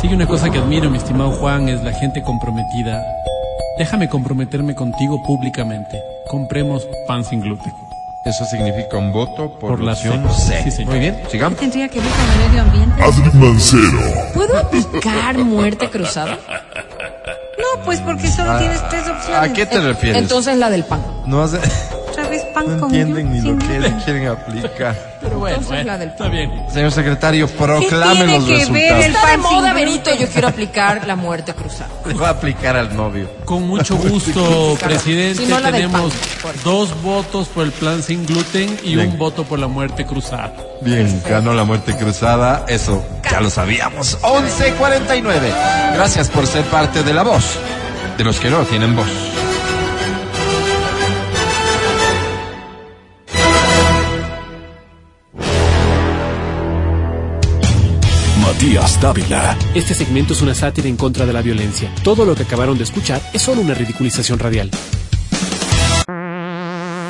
Sí, una cosa que admiro, mi estimado Juan, es la gente comprometida. Déjame comprometerme contigo públicamente. Compremos pan sin gluten. Eso significa un voto por, Por la opción C. C. Sí, señor. Muy bien, ¿Qué sigamos. tendría que ver con el medio ambiente? Adri Mancero. ¿Puedo aplicar muerte cruzada? Pues porque solo tienes tres opciones. ¿A qué te refieres? Entonces la del pan. No hace... Otra vez pan No con entienden ni lo que quieren aplicar. Pero bueno, Entonces, la del está bien. Señor secretario, proclame tiene los que ver resultados. el- Está de pan sin moda. Benito, yo quiero aplicar la muerte cruzada. Le va a aplicar al novio. Con mucho gusto, presidente. Si no, tenemos pan, dos votos por el plan sin gluten y Bien. un voto por la muerte cruzada. Bien, ganó la muerte cruzada, eso ya lo sabíamos. 11.49. Gracias por ser parte de la voz, de los que no tienen voz. Matías Dávila. Este segmento es una sátira en contra de la violencia. Todo lo que acabaron de escuchar es solo una ridiculización radial.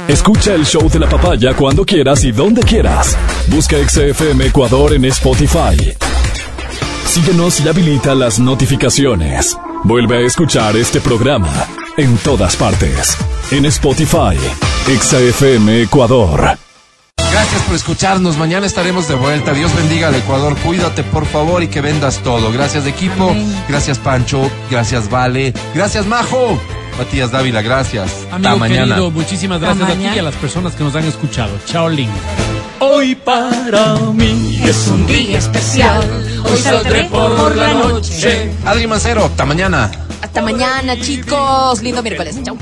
Escucha el show de la papaya cuando quieras y donde quieras. Busca XFM Ecuador en Spotify. Síguenos y habilita las notificaciones. Vuelve a escuchar este programa en todas partes. En Spotify, XFM Ecuador. Gracias por escucharnos. Mañana estaremos de vuelta. Dios bendiga al Ecuador. Cuídate, por favor, y que vendas todo. Gracias, equipo. Gracias, Pancho. Gracias, Vale. Gracias, Majo. Matías Dávila, gracias. Amigo Hasta mañana. querido, muchísimas gracias Hasta a ti y a las personas que nos han escuchado. Chao, Link. Hoy para mí es un día especial. Hoy saldré por la noche. Adri Mancero, hasta mañana. Hasta mañana, chicos. Lindo miércoles. Chau.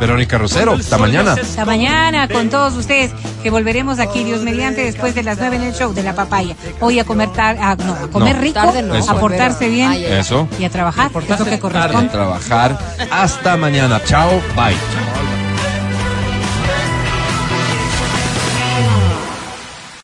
Verónica Rosero, hasta mañana. Hasta mañana con todos ustedes que volveremos aquí, Dios mediante, después de las nueve en el show de la papaya. Hoy a comer tar ah, no, a comer No. rico, Tarde no, a portarse bien Ay. Eso. y a trabajar, que es lo que A corresponde. trabajar. Hasta mañana. Chao. Bye.